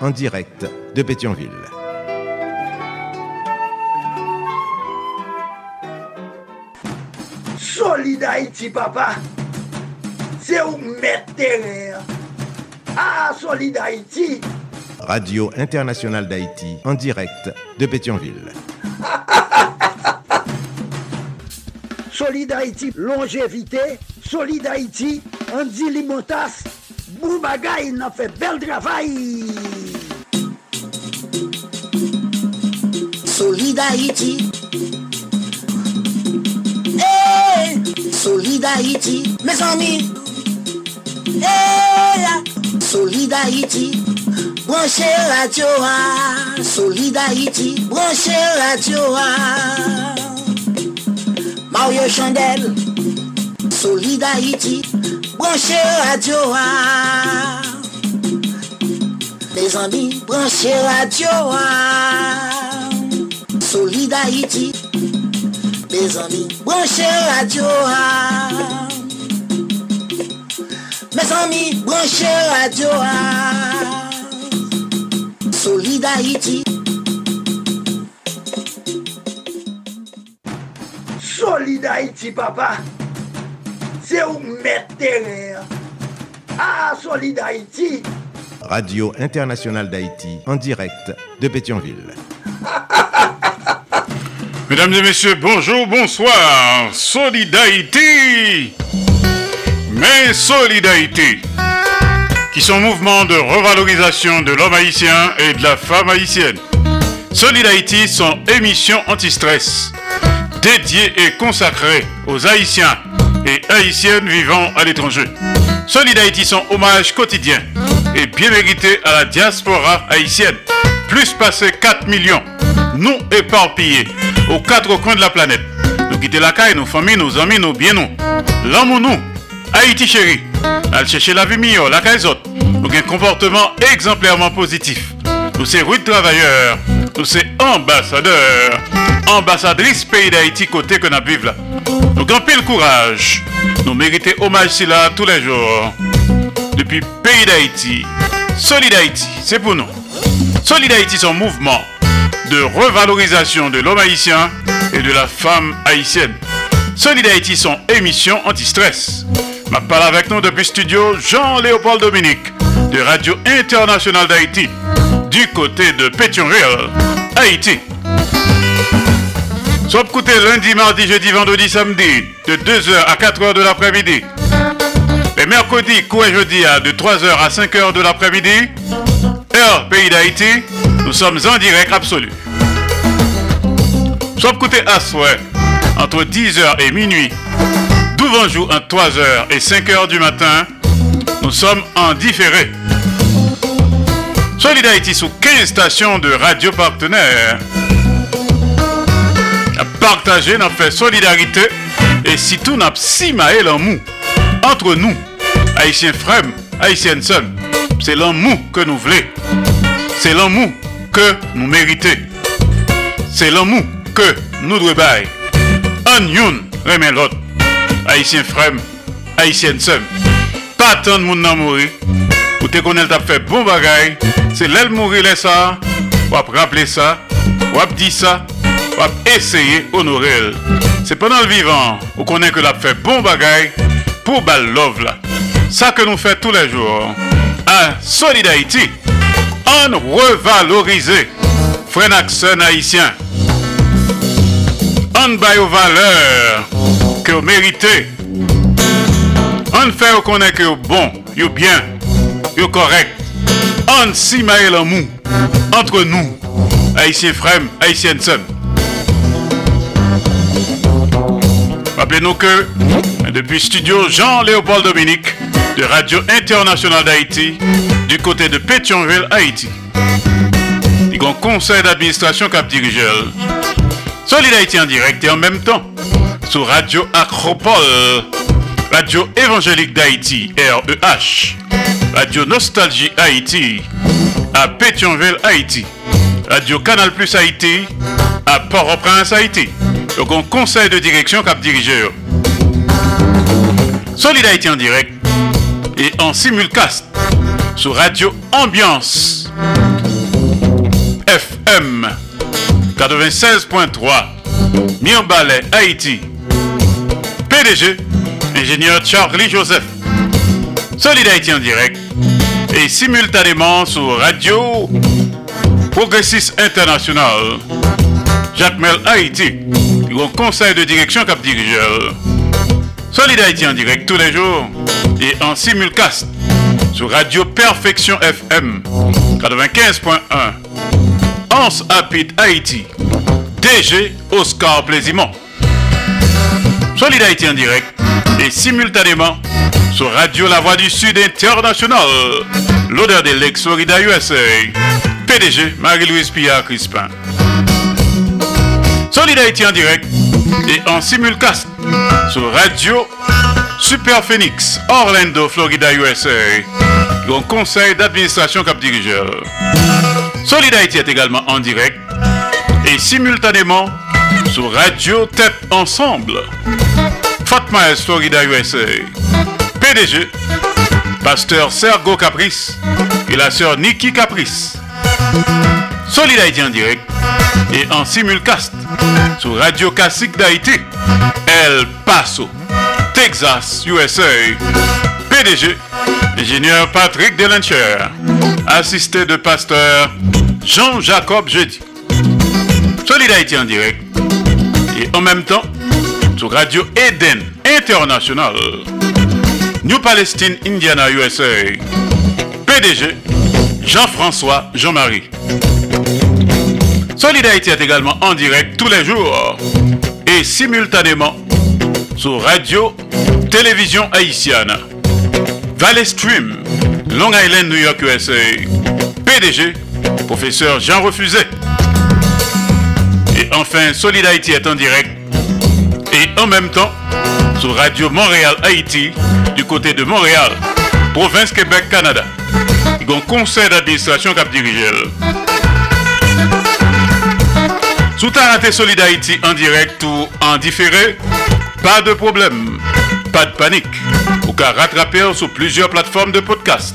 en direct de Pétionville. Solid Haïti, papa! C'est où mettre Ah, Solid Haïti! Radio Internationale d'Haïti, en direct de Pétionville. Solid Haïti, longévité. Solid Haïti, Andy Limotas. Mou bon bagay nan fe bel dravay Solida iti Solida iti ah. Solida iti ah. Solida iti ah. Maw yo chandel Solida iti Branche radyo wang ah. Me zan mi branche radyo wang ah. Soli da iti Me zan mi branche radyo wang ah. Me zan mi branche radyo wang Soli da iti Soli da iti papa c'est où mettre Ah, Solid Haïti. Radio Internationale d'Haïti, en direct de Pétionville. Mesdames et messieurs, bonjour, bonsoir. Solidarité. Mais solidarité. Qui sont mouvements de revalorisation de l'homme haïtien et de la femme haïtienne. Solidarité sont émissions anti-stress dédiées et consacrées aux Haïtiens et haïtiennes vivant à l'étranger. solidarité Haïti, son hommage quotidien et bien mérité à la diaspora haïtienne. Plus passé 4 millions, nous éparpillés aux quatre coins de la planète. Nous quittons la caille, nos familles, nos amis, nos biens, nous. L'amour, nous. Haïti chéri à chercher la vie mieux, la caille autres. Nous un comportement exemplairement positif. Nous sommes rudes travailleurs sommes ambassadeurs, ambassadrices pays d'Haïti côté que nous vivons là. Nous le courage. Nous méritons hommage si là tous les jours. Depuis pays d'Haïti, Solid Haïti, c'est pour nous. Solid Haïti, son mouvement de revalorisation de l'homme haïtien et de la femme haïtienne. Solid Haïti, son émission anti-stress. Ma parle avec nous depuis studio Jean-Léopold Dominique de Radio Internationale d'Haïti du côté de Pétionville, Haïti. Soit côté lundi, mardi, jeudi, vendredi, samedi, de 2h à 4h de l'après-midi. et mercredi, et jeudi, de 3h à 5h de l'après-midi. Heure pays d'Haïti, nous sommes en direct absolu. Soit côté à souhait, entre 10h et minuit. D'ouvre en jour, entre 3h et 5h du matin, nous sommes en différé. Solidarité sous 15 stations de radio partenaires. Partager, n'a fait solidarité et si tout n'a simaé l'amour entre nous, haïtiens frères, haïtiens seuls. C'est l'amour que nous voulons. C'est l'amour que nous méritons. C'est l'amour que nous devons Un yon remet l'autre. Haïtiens frères, haïtiens seuls. Pas tant de monde n'a mourir. Ou te konel tap fe bon bagay, se lèl moure lè sa, wap rapple sa, wap di sa, wap eseye onorel. Se penan l vivan, ou konen ke lap fe bon bagay, pou bal lov la. Sa ke nou fe tout lèjou, an solidayti, an revalorize, frena ksen haisyen. An bay ou valeur, ke ou merite, an fe ou konen ke bon, ou bon, yo byen. yo correct. en si e l'amour entre nous, haïtiens Frem, Haïtiensen. Rappelez-nous que depuis studio Jean-Léopold Dominique de Radio Internationale d'Haïti, du côté de Pétionville, Haïti. Il y conseil d'administration cap dirigeur. Solid Haïti en direct et en même temps sur Radio Acropole, Radio Évangélique d'Haïti, REH. Radio Nostalgie Haïti à Pétionville, Haïti. Radio Canal Plus Haïti à Port-au-Prince, Haïti. Donc grand conseil de direction cap dirigeur. Solid Haïti en direct et en simulcast sur Radio Ambiance FM 96.3 Mirbalet, Haïti. PDG, ingénieur Charlie Joseph. Solid Haïti en direct et simultanément sur Radio Progressiste International, Jacques Mel Haïti, au conseil de direction cap dirigeur. Solid Haïti en direct tous les jours et en simulcast sur Radio Perfection FM 95.1. Anse Apid Haïti, DG Oscar Plaisimont. Solid Haïti en direct et simultanément sur Radio La Voix du Sud International. L'odeur de l'ex-Florida USA. PDG Marie-Louise Pia Crispin. Solidarité en direct et en simulcast sur Radio Super Phoenix, Orlando, Florida, USA. en conseil d'administration cap dirigeur. Solidarité est également en direct et simultanément sur Radio Tête Ensemble. Fatma Florida, USA. PDG, pasteur Sergo Caprice et la sœur Nikki Caprice. Solid Haïti en direct et en simulcast sur Radio Classique d'Haïti, El Paso, Texas, USA. PDG, ingénieur Patrick Delancher, assisté de pasteur Jean-Jacob Jeudi. Solid en direct et en même temps sur Radio Eden International. New Palestine Indiana USA, PDG Jean-François Jean-Marie. Solidarité est également en direct tous les jours et simultanément sur Radio Télévision Haïtienne. Valley Stream, Long Island, New York, USA. PDG, professeur Jean Refusé. Et enfin, Solidarité est en direct et en même temps sur Radio Montréal, Haïti du côté de Montréal, province Québec, Canada. Il y conseil d'administration qui a dirigé. Sous ta raté en direct ou en différé, pas de problème, pas de panique. Ou qu'à rattraper sur plusieurs plateformes de podcast,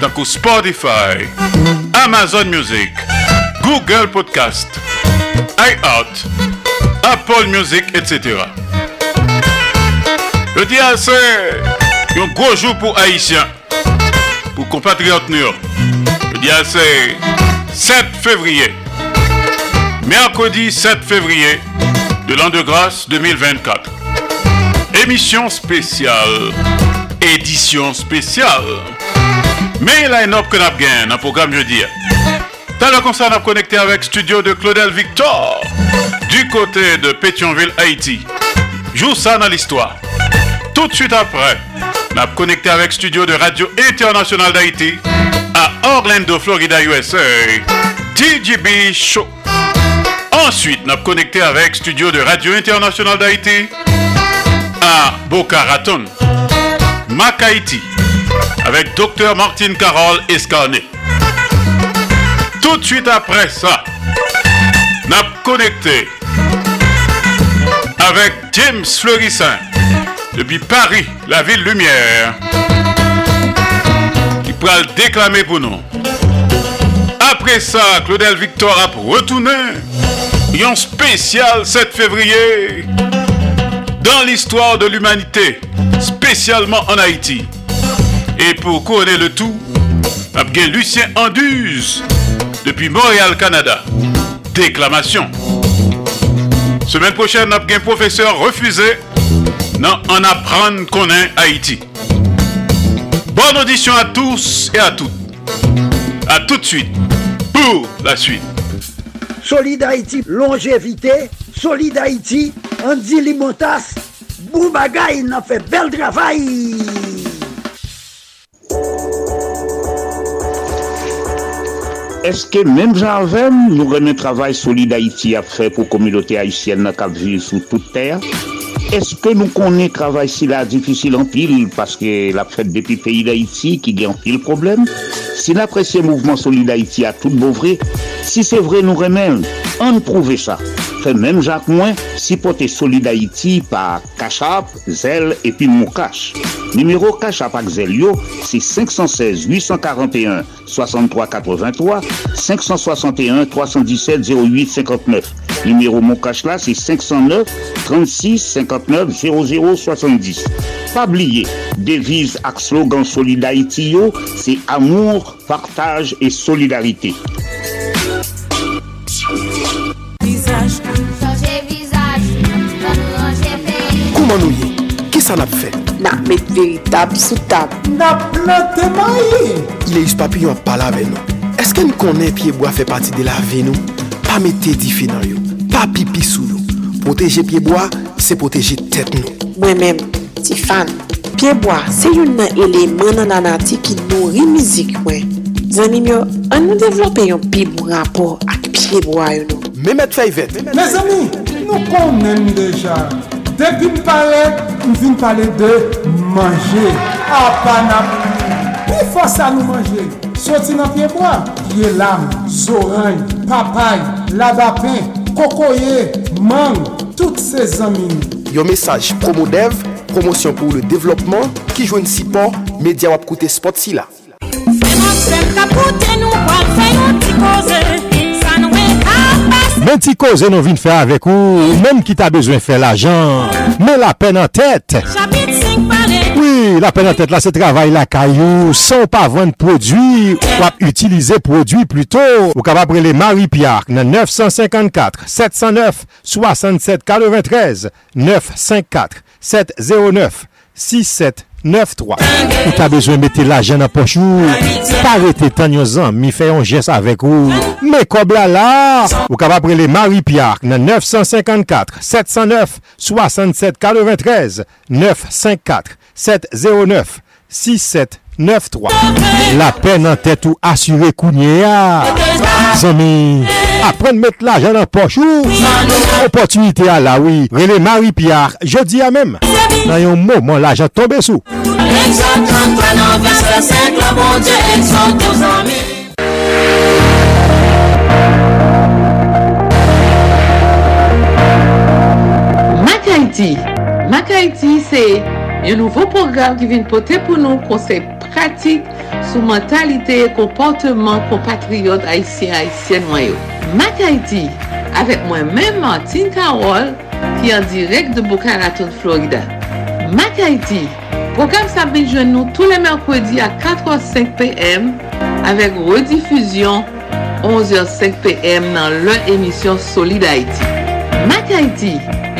tant que Spotify, Amazon Music, Google Podcast, iHeart, Apple Music, etc. Le dis un gros jour pour Haïtiens, pour compatriotes nous. Le dis c'est 7 février. Mercredi 7 février de l'an de grâce 2024. Émission spéciale. Édition spéciale. Mais il a une autre que nous gaine, dans programme jeudi. T'as le concert, nous connecté avec studio de Claudel Victor du côté de Pétionville, Haïti. Joue ça dans l'histoire. Tout de suite après. N'a connecté avec studio de Radio Internationale d'Haïti à Orlando, Florida, USA. DJB Show. Ensuite, n'a connecté avec studio de Radio international d'Haïti à Boca Raton, avec Dr Martin Carole Escarnet. Tout de suite après ça, n'a connecté avec James Florissant depuis Paris, la ville lumière, qui pourra le déclamer pour nous. Après ça, Claudel Victor a retourné un spécial 7 février dans l'histoire de l'humanité, spécialement en Haïti. Et pour couronner le tout, Abgué Lucien Anduze depuis Montréal, Canada. Déclamation. Semaine prochaine, un Professeur refusé nan an apren konen Haiti. Bon audisyon a tous e a tout. A tout suite, pou la suite. Solide Haiti, longevite, Solide Haiti, an dilimotas, bou bagay nan fe bel dravay! Eske men javem nou renen travay Solide Haiti apre pou komilote Haitienne nan kapjil sou tout ter? Est-ce que nous connaissons le travail si difficile en pile parce que la fête des pays d'Haïti qui est en pile problème Si l'apprécié mouvement solidaire a tout beau vrai, si c'est vrai nous remet à en prouver ça même Jacques Moins, si porté Solid Haïti par Cachap, Zel et puis Mokash. Numéro Cachap à c'est 516 841 63 83 561 317 08 59. Numéro Moukache là, c'est 509 36 59 00 70. Pas oublier, devise à slogan Solid c'est amour, partage et solidarité. Kouman nou ye? Kesa nap fe? Na met veritab, soutab. Nap lante bayi. Ile yus papi yon pala ve nou. Eske nou konen piyeboa fe pati de la ve nou? Pa met te difi nan yon. Pa pipi sou nou. Poteje piyeboa, se poteje tet nou. Mwen men, ti fan. Pyeboa, se yon nan elemen nan anati ki nou ri mizik we. Zanim yo, an nou devlope yon piyeboa rapor akil. Mes amis, nous connaissons déjà. Depuis une palette, nous venons parler de manger. À Panama. Pourquoi ça nous manger Sorti dans pieds bois. Pieds lames, oranges, papayes, labapin, cocoyer, mangue, toutes ces amis. Yo message promo dev, promotion pour le développement, qui joue une support, média wap côté spot si là. C'est si ben ti koze nou de faire avec ou, même qui ta de faire l'argent, mais la peine en tête. Oui, la peine en tête, là, c'est travail, la kayou, san pa vwenn prodwi, utiliser utilize produits plutôt. Ou pouvez les Marie-Pierre 954-709-6793, 954 709 6-7-9-3 Ou ta bezwen mette la jen a pochou Parete tan yo zan mi fè yon jes avèk ou Mè kob la la Ou ka va prele Marie-Pierre Nan ah. 954-709-6743 954-709-6793 La pen nan tèt ou asyre kou nyè ya Sè mi Aprende met la janan pochou Opotunite a la wii René Marie-Pierre, je di a mem Nan yon mou moun la jan tombe sou Maka iti Maka iti se Yon nouvo program di vin pote pou nou Konsep pratik Sou mentalite, komportman Kompatriot Aisyen Aisyen wanyo MAK AITI, avèk mwen menman Tinka Wall, ki an direk de Bukaraton, Florida. MAK AITI, program Sabine Jeunou, tout le mèrkwèdi a 85 pm, avèk redifuzyon 11h05 pm nan lèr émisyon Solida Haiti. MAK AITI,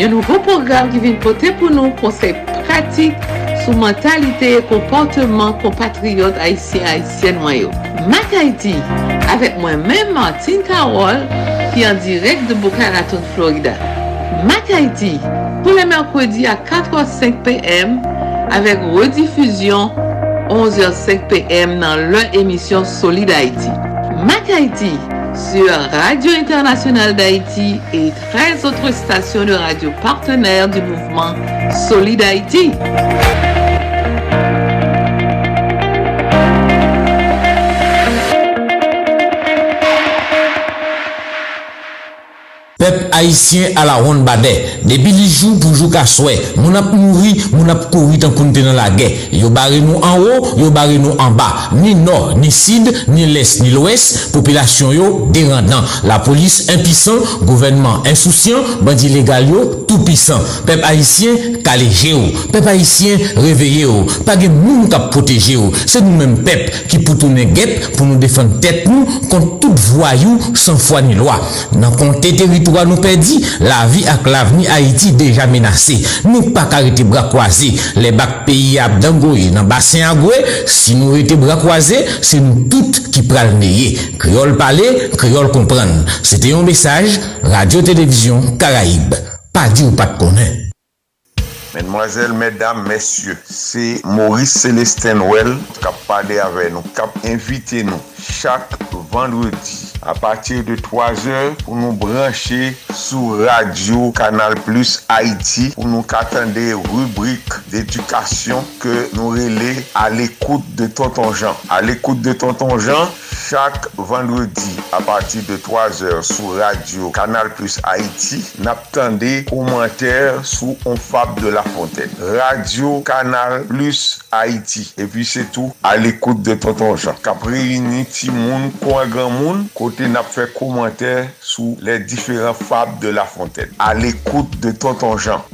yon nouro program ki vin potè pou nou konsey pratik sou mentalite e komportèman kompatriot a y si a y siè noyò. MAK AITI, avec moi-même Martine Carole, qui est en direct de Boca Raton, Florida. Mac Haiti, pour le mercredi à 4h05 p.m. avec rediffusion 11h05 p.m. dans leur émission Solid Haïti. Mac sur Radio Internationale d'Haïti et 13 autres stations de radio partenaires du mouvement Solid Haïti. Pèp haïtien ala ronde bade, debili jou pou jou kaswe, moun ap mouri, moun ap kouri tan koun tenan la gè, yo bare nou an ou, yo bare nou an ba, ni nor, ni sid, ni les, ni lwes, popilasyon yo deran nan, la polis impisan, gouvenman insousian, bandi legal yo, tout pisan, pèp haïtien kaleje ou, pèp haïtien reveye ou, pèp gen moun tap proteje ou, se nou men pèp ki poutoune gèp, pou nou defen tep nou, kon tout vwayou, san fwa ni lwa, nan kon te teritou, nous perdit, la vie avec l'avenir Haïti déjà menacée. Nous pas arrêter bras croisés. Les bacs pays à Dangoye, dans le bassin à si nous étions bras croisés, c'est nous toutes qui pral Créole parler, créole comprendre. C'était un message, Radio-Télévision Caraïbe. Pas dit ou pas Mesdemoiselles, mesdames, messieurs, c'est Maurice Célestin Well qui a parlé avec nous, cap invité nous chaque vendredi a patir de 3 eur pou nou branche sou radio kanal plus Haiti pou nou katande rubrik d'edukasyon ke nou rele al ekoute de tonton Jean. Al ekoute de tonton Jean, chak vendredi a patir de 3 eur sou radio kanal plus Haiti nap tande komentare sou Onfab de la Fontaine. Radio kanal plus Haiti. E pi se tou al ekoute de tonton Jean. Kapri ni ti moun kou e gran moun kou n'a fait fait sous les différents différents de La Fontaine. à l'écoute de Tonton Jean.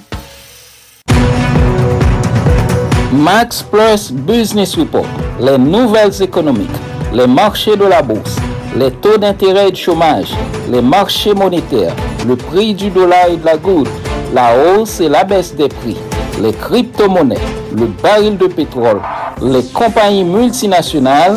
Max Plus Business Report. Les nouvelles économiques, les marchés de la bourse, les taux d'intérêt et de chômage, les marchés monétaires, le prix du dollar et de la goutte, la hausse et la baisse des prix, les crypto-monnaies, le baril de pétrole, les compagnies multinationales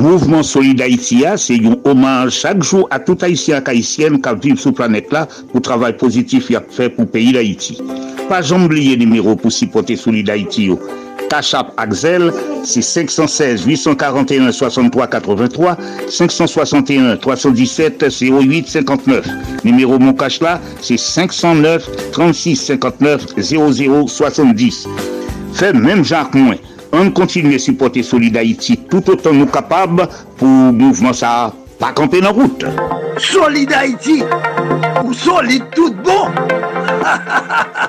Mouvement soli d'Haïti ya, se yon omage chak jou a tout Haïtien-Kaïtien ka vib sou planet la pou travay pozitif ya fe pou peyi d'Haïti. Pa jambliye numero pou sipote soli d'Haïti yo. Tachap Akzel, se 516-841-6383, 561-317-08-59. Numero mou kache la, se 509-36-59-00-70. Fe mèm jac mwen. An kontinye sipote Solid Haiti tout otan nou kapab pou mouvman sa pa kante nan route. Solid Haiti, ou Solid tout bon! Ha ha ha ha!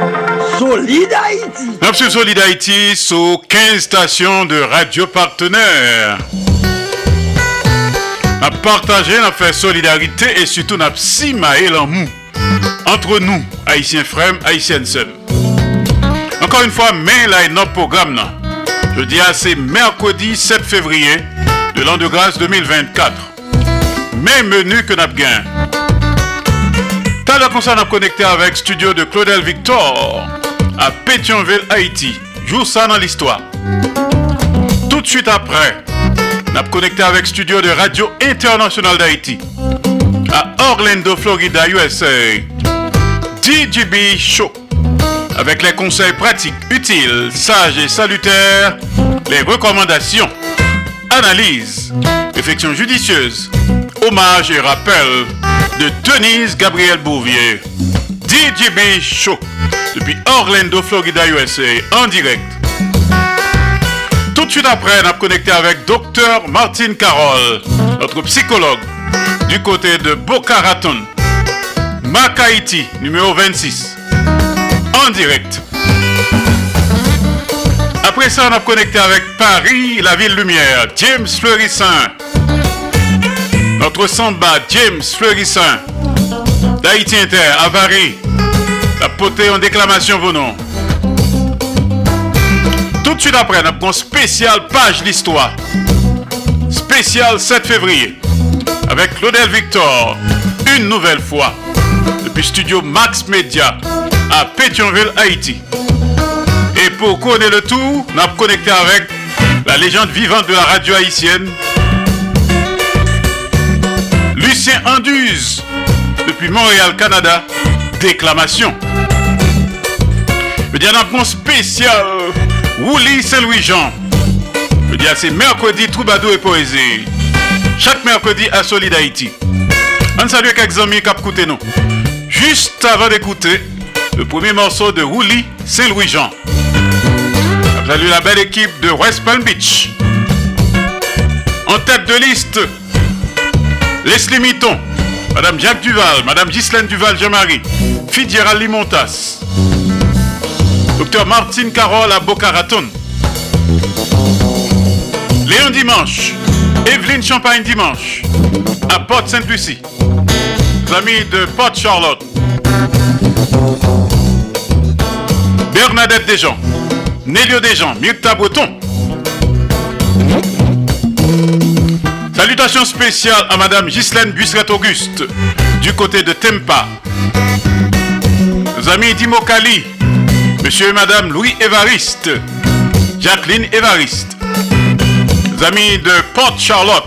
Solid Haiti! Nop se Solid Haiti sou 15 stasyon de radyo partenèr. A partajè nan fè Solidarité et sütou nan psimae lan mou. Antre nou, Haitien Frem, Haitien Sebe. Ankon yon fwa men la yon program nan. Jeudi à c'est mercredi 7 février de l'an de grâce 2024. Même menu que napguin T'as la concerne à connecter avec studio de Claudel Victor à Pétionville, Haïti. Joue ça dans l'histoire. Tout de suite après, n'a connecté avec studio de Radio Internationale d'Haïti à Orlando, Florida, USA. DJB Show avec les conseils pratiques, utiles, sages et salutaires, les recommandations, analyses, réflexions judicieuses, hommages et rappels de Denise Gabriel Bouvier, DJB Show, depuis Orlando, Florida, USA, en direct. Tout de suite après, on a connecté avec Dr Martin Carole, notre psychologue du côté de Boca Raton, Macaïti, numéro 26 direct. Après ça, on a connecté avec Paris, la ville lumière, James fleurissant Notre samba, James Fleurissin. D'Haïti Inter, avari La potée en déclamation vos noms. Tout de suite après, on a une spéciale page d'histoire Spécial 7 février. Avec Claudel Victor. Une nouvelle fois. Depuis studio Max Media à Pétionville, Haïti. Et pour connaître le tout, on avons connecté avec la légende vivante de la radio haïtienne, Lucien Anduze, depuis Montréal, Canada, déclamation. Je a un spécial, Wouli Saint-Louis-Jean. Je dire c'est mercredi, troubadour et poésie. Chaque mercredi à Solid Haïti. On salue quelques amis qui Juste avant d'écouter, le premier morceau de Woolly, c'est Louis-Jean. Salut la belle équipe de West Palm Beach. En tête de liste, Leslie Mitton, Madame Jacques Duval, Madame Ghislaine duval Jean Marie, Fidjera Limontas, Docteur Martine Carole à Boca Raton, Léon Dimanche, Evelyne Champagne Dimanche, à Port-Sainte-Lucie, famille de Port-Charlotte, Bernadette Desjans, Nélio Desjans, Mirta Breton. Salutations spéciales à Madame Ghislaine Busquet-Auguste du côté de Tempa. Nos amis Dimokali, Monsieur et Madame Louis Évariste, Jacqueline Évariste. amis de Port Charlotte.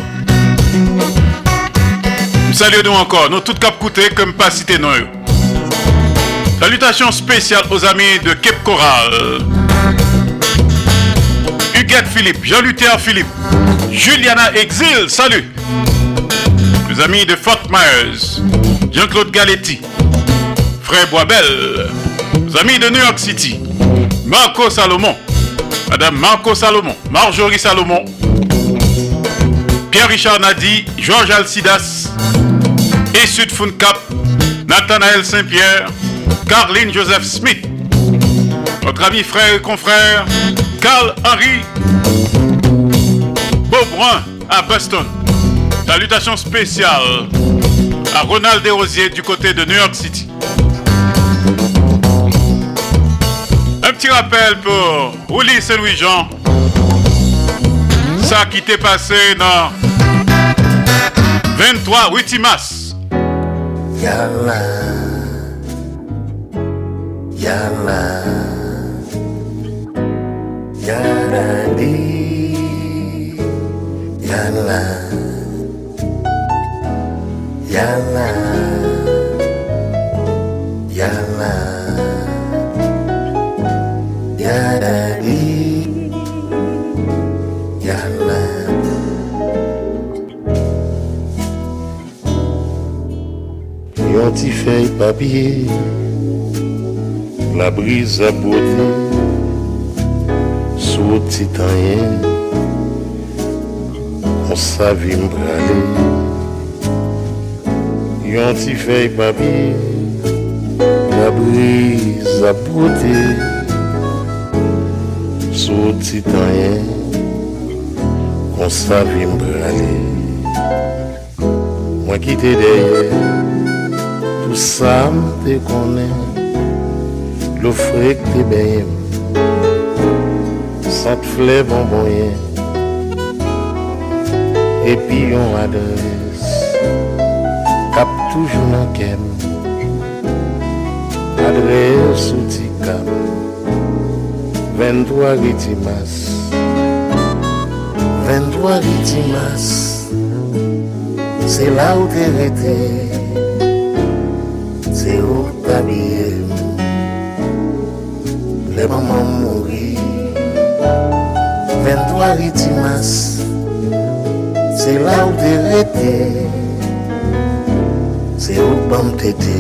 Nous saluons encore, nous toutes cap comme pas cité nous. Salutations spéciales aux amis de Cape Coral. Huguette Philippe, Jean-Luther Philippe, Juliana Exil, salut. Les amis de Fort Myers, Jean-Claude Galetti, Frère Boisbel, les amis de New York City, Marco Salomon, Madame Marco Salomon, Marjorie Salomon, Pierre-Richard Nadi, Georges Alcidas, Essud Cap, Nathanael Saint-Pierre, Carline Joseph Smith. Notre ami frère et confrère, carl Henry, Beaubrun à Boston. Salutations spéciales à Ronald Desrosiers du côté de New York City. Un petit rappel pour Ulysse et Louis-Jean. Ça qui t'est passé dans 23 8 mars. jalan jalan di jalan jalan jalan jalan di jalan Yon ti papye La brise a bote, Sou titanyen, On sa vim brale. Yon ti fey babi, La brise a bote, Sou titanyen, On sa vim brale. Mwen kite deye, Tou sa mte konen, Lou frèk te bèye, Sat flè bon bonye, Epi yon adres, Kap toujou nan ken, Adres ou ti kam, Vèndou agit imas, Vèndou agit imas, Se la ou te vète, Se ou tabiye, Le maman mouri 23 ritimas Se la ou te rete C'est ou bam tete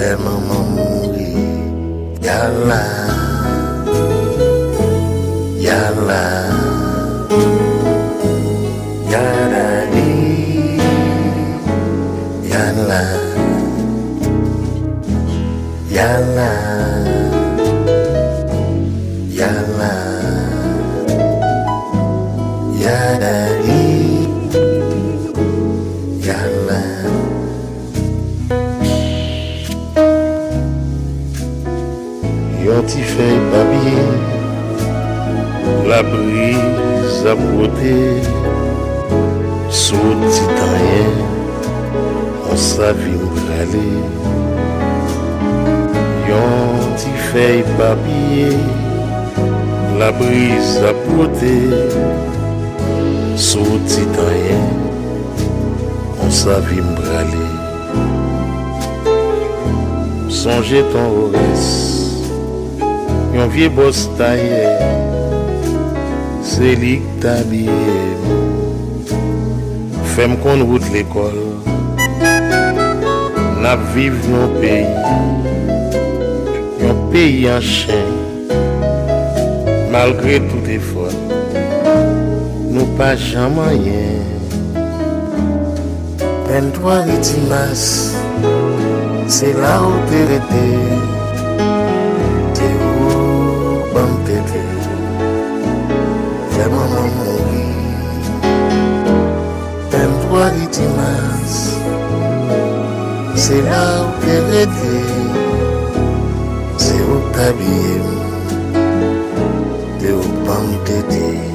Le maman mouri Yalla Yalla Yalla Yalla Yalla Yalari, yalè. Yon ti fèy babye, la briza bote, sou ti tayè, osa vil gale. Yon ti fèy babye, la briza bote, Sou ti ta ye, On sa vi mbrale, Sonje ton ores, Yon vie bost ta ye, Se lik ta biye, Fem kon wout l'ekol, Na viv yon pey, Yon pey yon chen, Malgre tout efot, Bàṣán mọ̀ yẹn Pendwari ti mas Se la ou perete Te ou pampete Fè mama mori Pendwari ti mas Se la ou perete Se ou kabiyem Te ou pampete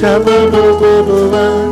Shabbat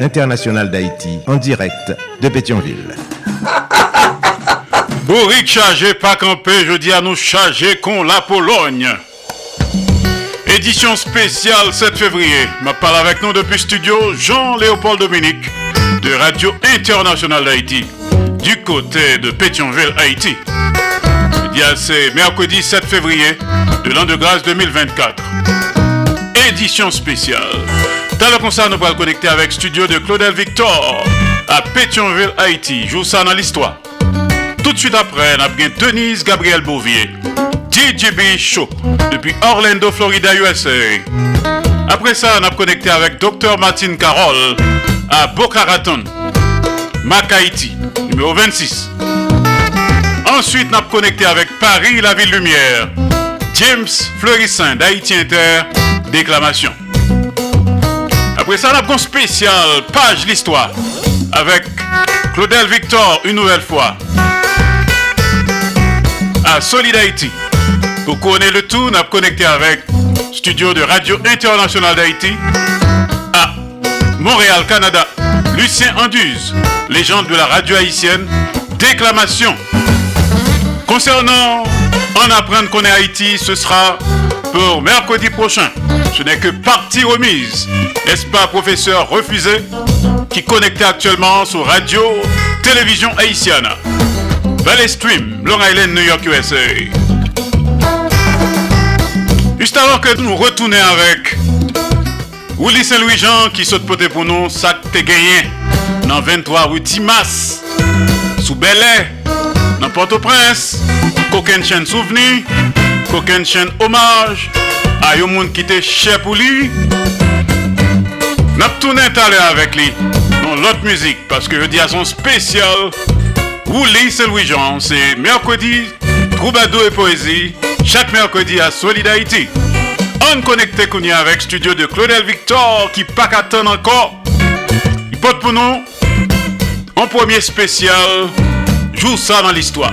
international d'Haïti en direct de Pétionville. Bourrique chargé, pas campé, je dis à nous charger con la Pologne. Édition spéciale 7 février. Ma parle avec nous depuis studio Jean-Léopold Dominique de Radio International d'Haïti du côté de Pétionville, Haïti. C'est mercredi 7 février de l'an de grâce 2024. Édition spéciale. Dans le concert, nous connecter avec studio de Claudel Victor à Pétionville, Haïti. Joue ça dans l'histoire. Tout de suite après, nous avons Denise Gabriel Bouvier, DJB Show, depuis Orlando, Florida, USA. Après ça, on a connecté avec Dr. Martin Carole à Boca Raton, Mac Haïti, numéro 26. Ensuite, nous a connecté avec Paris, la ville lumière. James Fleurissin d'Haïti Inter, déclamation. Après ça, la spéciale page l'histoire avec Claudel Victor une nouvelle fois à Solid Haïti. Vous connaissez le tout, nous connecté avec studio de Radio Internationale d'Haïti à Montréal, Canada. Lucien Anduze, légende de la radio haïtienne, déclamation. Concernant En apprendre qu'on est Haïti, ce sera pour mercredi prochain. Ce n'est que partie remise. N'est-ce pas, professeur Refusé, qui connectait actuellement sur Radio Télévision Haïtienne. Valley Stream, Long Island, New York, USA. Juste avant que nous retournions avec Willy Saint-Louis-Jean qui saute pour nous, sac te gagné dans 23 rue Timas, sous Bel dans Port-au-Prince, Coquin chaîne Souvenir. Aucune chaîne hommage à un monde qui était cher pour lui. N'a pas tourné avec lui dans l'autre musique parce que je dis à son spécial lui c'est louis jean c'est mercredi, troubadour et poésie, chaque mercredi à Solidarité. On connecte Kounia avec studio de Claudel Victor qui pas encore. Il porte pour nous en premier spécial, joue ça dans l'histoire.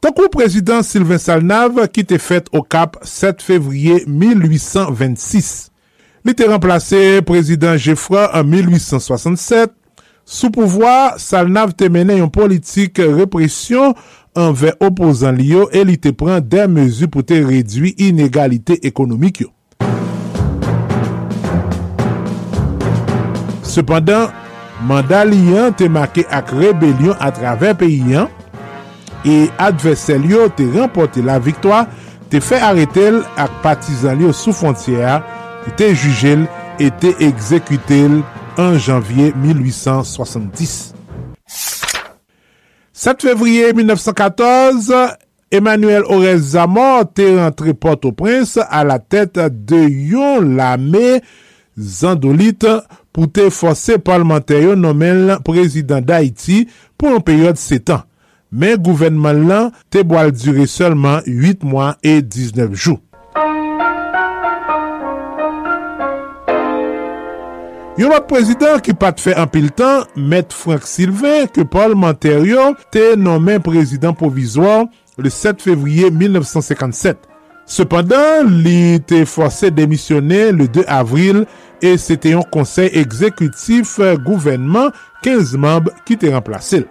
Takou prezident Sylvain Salnav ki te fet o kap 7 fevriye 1826. Li te remplase prezident Geoffroy an 1867. Sou pouvoi, Salnav te mene yon politik represyon anve opozan li yo e li te pran den mezu pou te redwi inegalite ekonomik yo. Sepandan, manda li yon te make ak rebelyon atraven peyi yon. E adverselyo te rempote la victwa, te fe aretele ak patizanlio sou fontyera, te jujele et te ekzekutele an janvye 1870. 7 fevriye 1914, Emmanuel Orezamo te rentre porte au prince a la tete de Yon Lame Zandolite pou te fose parlementaryo nomel prezident d'Haïti pou an periode 7 ans. men gouvenman lan te boal dure solman 8 mwan e 19 jou. Yon wap prezident ki pat fe an pil tan, met Frank Sylvain ke parlementeryon te nomen prezident pou vizouan le 7 fevriye 1957. Sepandan, li te fwase demisyone le 2 avril e se te yon konsey ekzekutif gouvenman 15 mwab ki te ramplase l.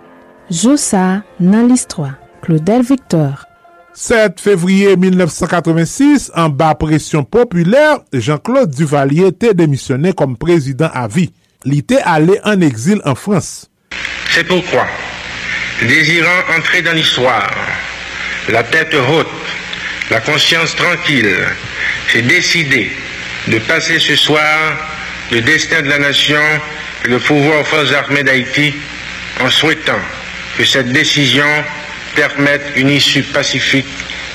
Josa dans l'histoire. Claudel Victor 7 février 1986, en bas pression populaire, Jean-Claude Duvalier démissionné comme président à vie. Il était allé en exil en France. C'est pourquoi, désirant entrer dans l'histoire, la tête haute, la conscience tranquille, j'ai décidé de passer ce soir le destin de la nation et le pouvoir aux forces armées d'Haïti en souhaitant que cette décision permette une issue pacifique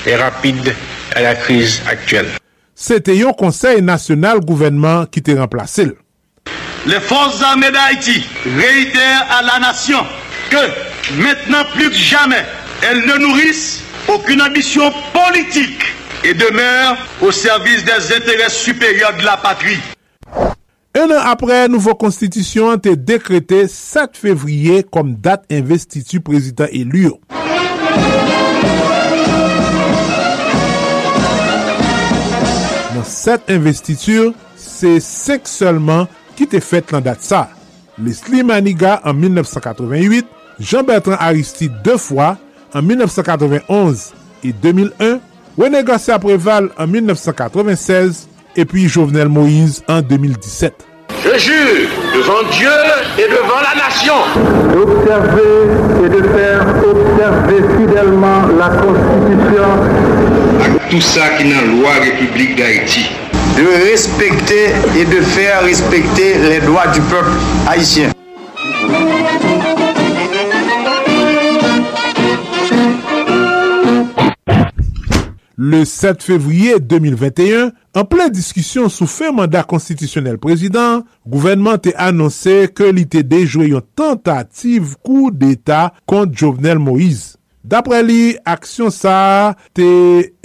et rapide à la crise actuelle. C'était un Conseil national gouvernement qui était remplacé. Les forces armées d'Haïti réitèrent à la nation que maintenant plus que jamais, elles ne nourrissent aucune ambition politique et demeurent au service des intérêts supérieurs de la patrie. Un an nouvelle constitution été été décrétée. 7 février comme date investiture président-élu. Dans cette investiture, c'est cinq seulement qui te fet la date. ça. Leslie Maniga en 1988, Jean-Bertrand Aristide deux fois en 1991 et 2001, René Garcia Preval en 1996 et puis Jovenel Moïse en 2017. Je jure devant Dieu et devant la nation d'observer et de faire observer fidèlement la Constitution. Tout ça qui est la loi République d'Haïti. De respecter et de faire respecter les droits du peuple haïtien. Le 7 fevriye 2021, en ple diskisyon sou fè mandat konstitisyonel prezident, gouvenman te annonse ke li te dejwe yon tentative kou d'Etat kont Jovenel Moïse. Dapre li, aksyon sa te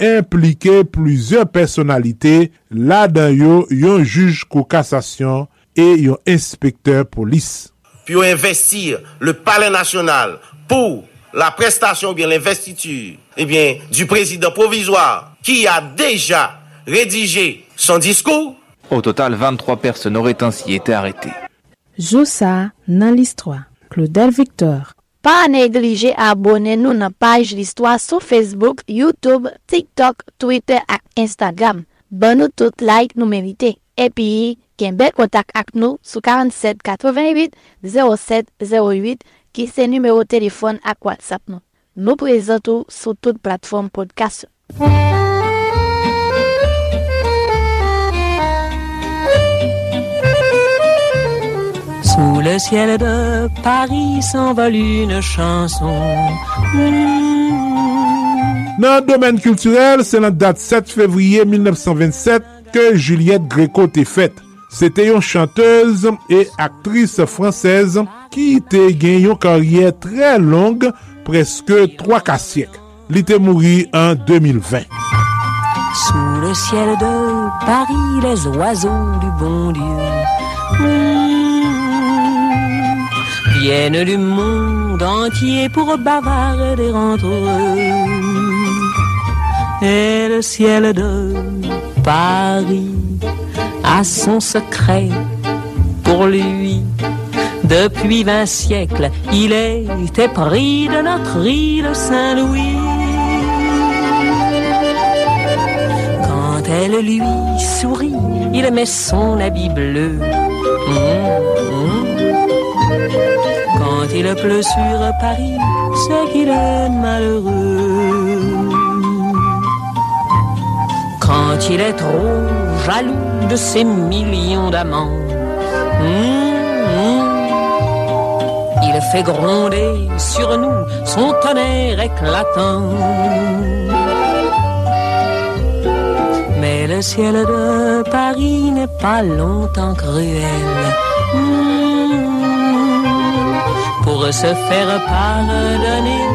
implike plouzyon personalite la dan yon yon juj kou kassasyon e yon inspektor polis. Pyo investir le palen nasyonal pou... la prestation, bien l'investiture, et eh bien, du président provisoire qui a déjà rédigé son discours. Au total, 23 personnes auraient ainsi été arrêtées. Joussa, dans l'histoire. Claudel Victor. Pas négliger à abonner nous la page l'histoire sur Facebook, YouTube, TikTok, Twitter et Instagram. Bonne nous tout like nous méritons. Et puis, qu'un bel contact avec nous sur 47 88 07 08 c'est numéro de téléphone à WhatsApp Nous nous présentons sur toute plateforme podcast. Sous le ciel de Paris s'envole une chanson. Dans le domaine culturel, c'est la date 7 février 1927 que Juliette Gréco était faite. C'était une chanteuse et actrice française qui était gen une très très presque presque 3 4 syek. Li te en 2020. Sous le ciel de Paris, les oiseaux du bon Dieu viennent du monde entier pour bavarder entre eux. Et le ciel de Paris a son secret pour lui. Depuis vingt siècles, il est épris de notre île Saint-Louis. Quand elle lui sourit, il met son habit bleu. Mmh, mmh. Quand il pleut sur Paris, c'est qu'il est malheureux. Quand il est trop jaloux de ses millions d'amants. Mmh fait gronder sur nous son tonnerre éclatant. Mais le ciel de Paris n'est pas longtemps cruel. Hmm. Pour se faire pardonner,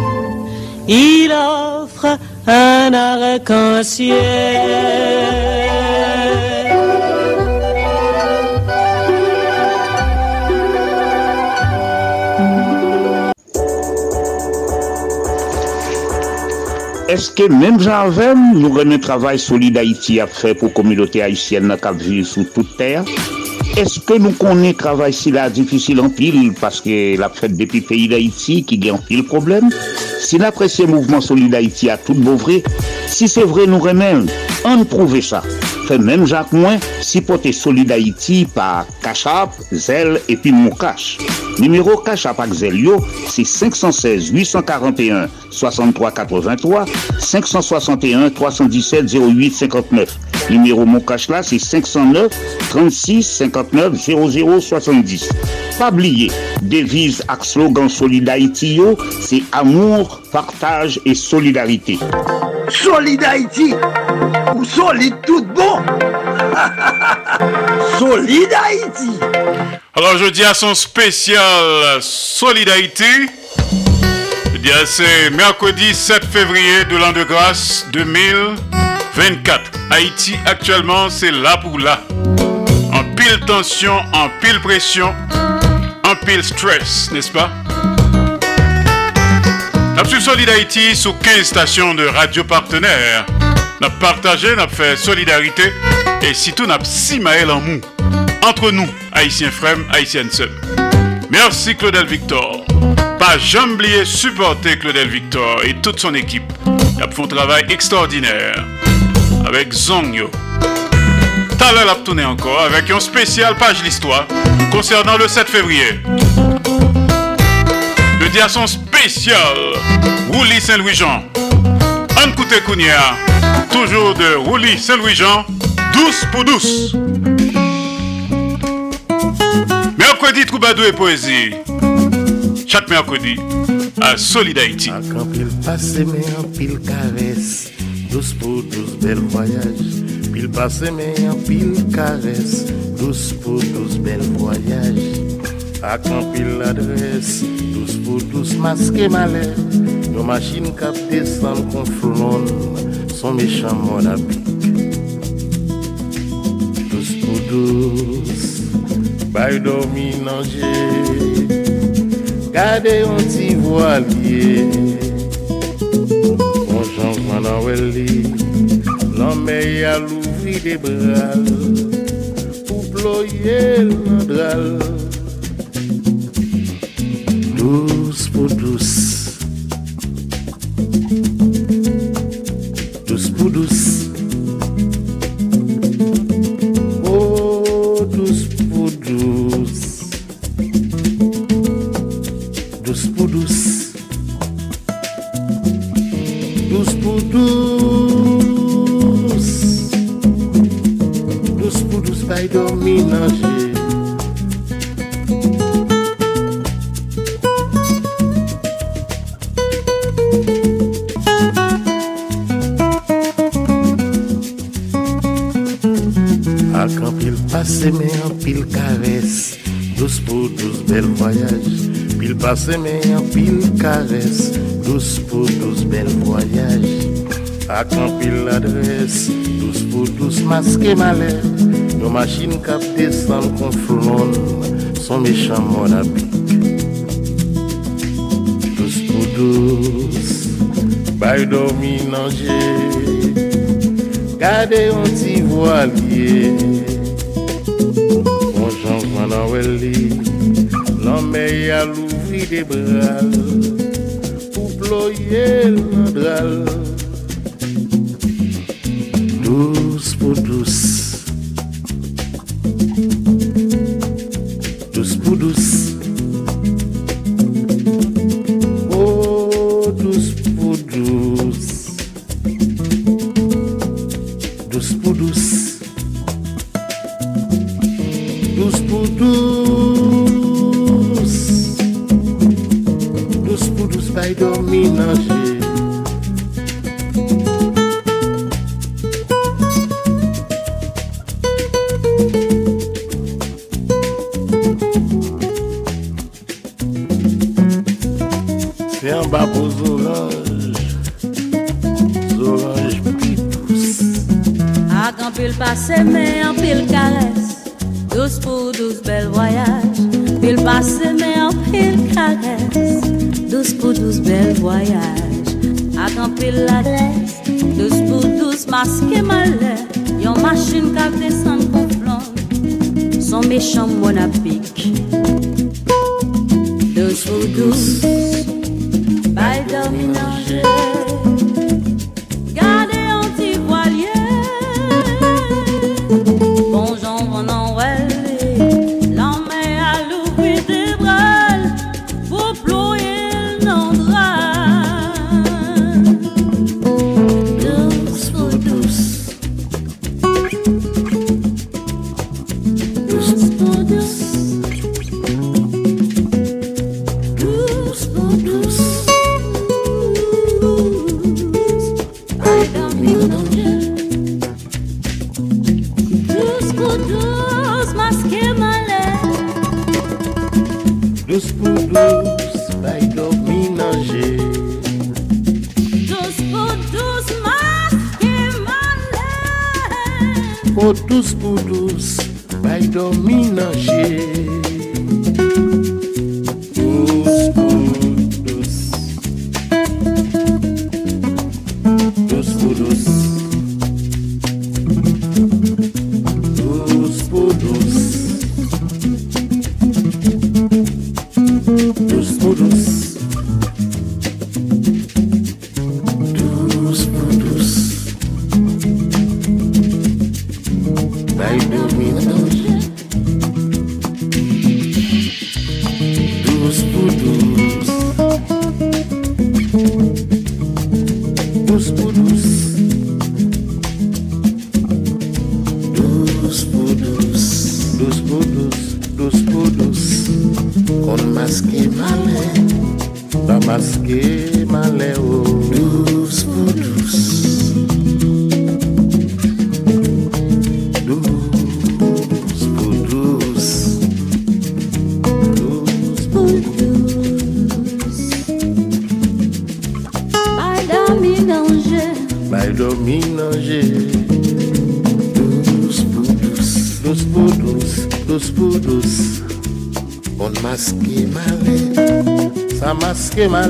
il offre un arc-en-ciel. Eske menm jan même nou remen travay soli travail solidarité pour fè pou kominote Haitien nan kap vi sou tout ce que nou konen travay si la difisil an parce paske la fèt depi peyi d'Haïti qui ki gen problème pil Si l'après mouvement mouvman mouvement a tout bo vre, si c'est vrai nous remen, an prouve ça. Fait même Jacques Moine si pote tes Solidarité par pa kachap, zel et puis Numéro cash à c'est 516 841 63 83 561 317 08 59. Numéro mon là, c'est 509 36 59 00 70. Pas oublier, devise avec slogan Solidarité, c'est amour, partage et solidarité. Solidarité ou solide tout bon Solidarité. Alors je dis à son spécial Solidarité. Eh c'est mercredi 7 février de l'an de grâce 2000 24. Haïti actuellement, c'est là pour là. En pile tension, en pile pression, en pile stress, n'est-ce pas? Absolue Solid Haïti sous 15 stations de radio partenaires. N'a partagé, n'a fait solidarité et surtout n'a si maël en mou. Entre nous, Haïtiens frères, Haïtiennes sœurs. Merci Claudel Victor. Pas jamais de supporter Claudel Victor et toute son équipe. Ils font un travail extraordinaire avec Zongyo. T'as l'air encore avec une spéciale page l'histoire concernant le 7 février. Le diason spécial Rouli Saint-Louis-Jean. Anne Kounia, toujours de Rouli Saint-Louis-Jean, douce pour douce. Mercredi, Troubadou et poésie. Chaque mercredi, à Solid Haïti. Dos putos bel voyage Pil pasemen, pil kares Dos putos bel voyage Ak an pil adres Dos putos maske malheur, nos machines kap desan kon flon Son mechan mon apik Dos putos Bay domi nanje Gade yon ti Nan wè li Lan me ya louvi di bral Pou ploye Nan dral Douz pou douz Douz pou douz Dous pou dous, bel voyaj Akampi l'adres Dous pou dous, maske ma lè Yo machin kapte san konflon Son mecham mor apik Dous pou dous Bayou do minanje Gade yon ti vo alie Mon chan kwan anweli L'anme yal ouvi de bral Oye landral Douz pou douz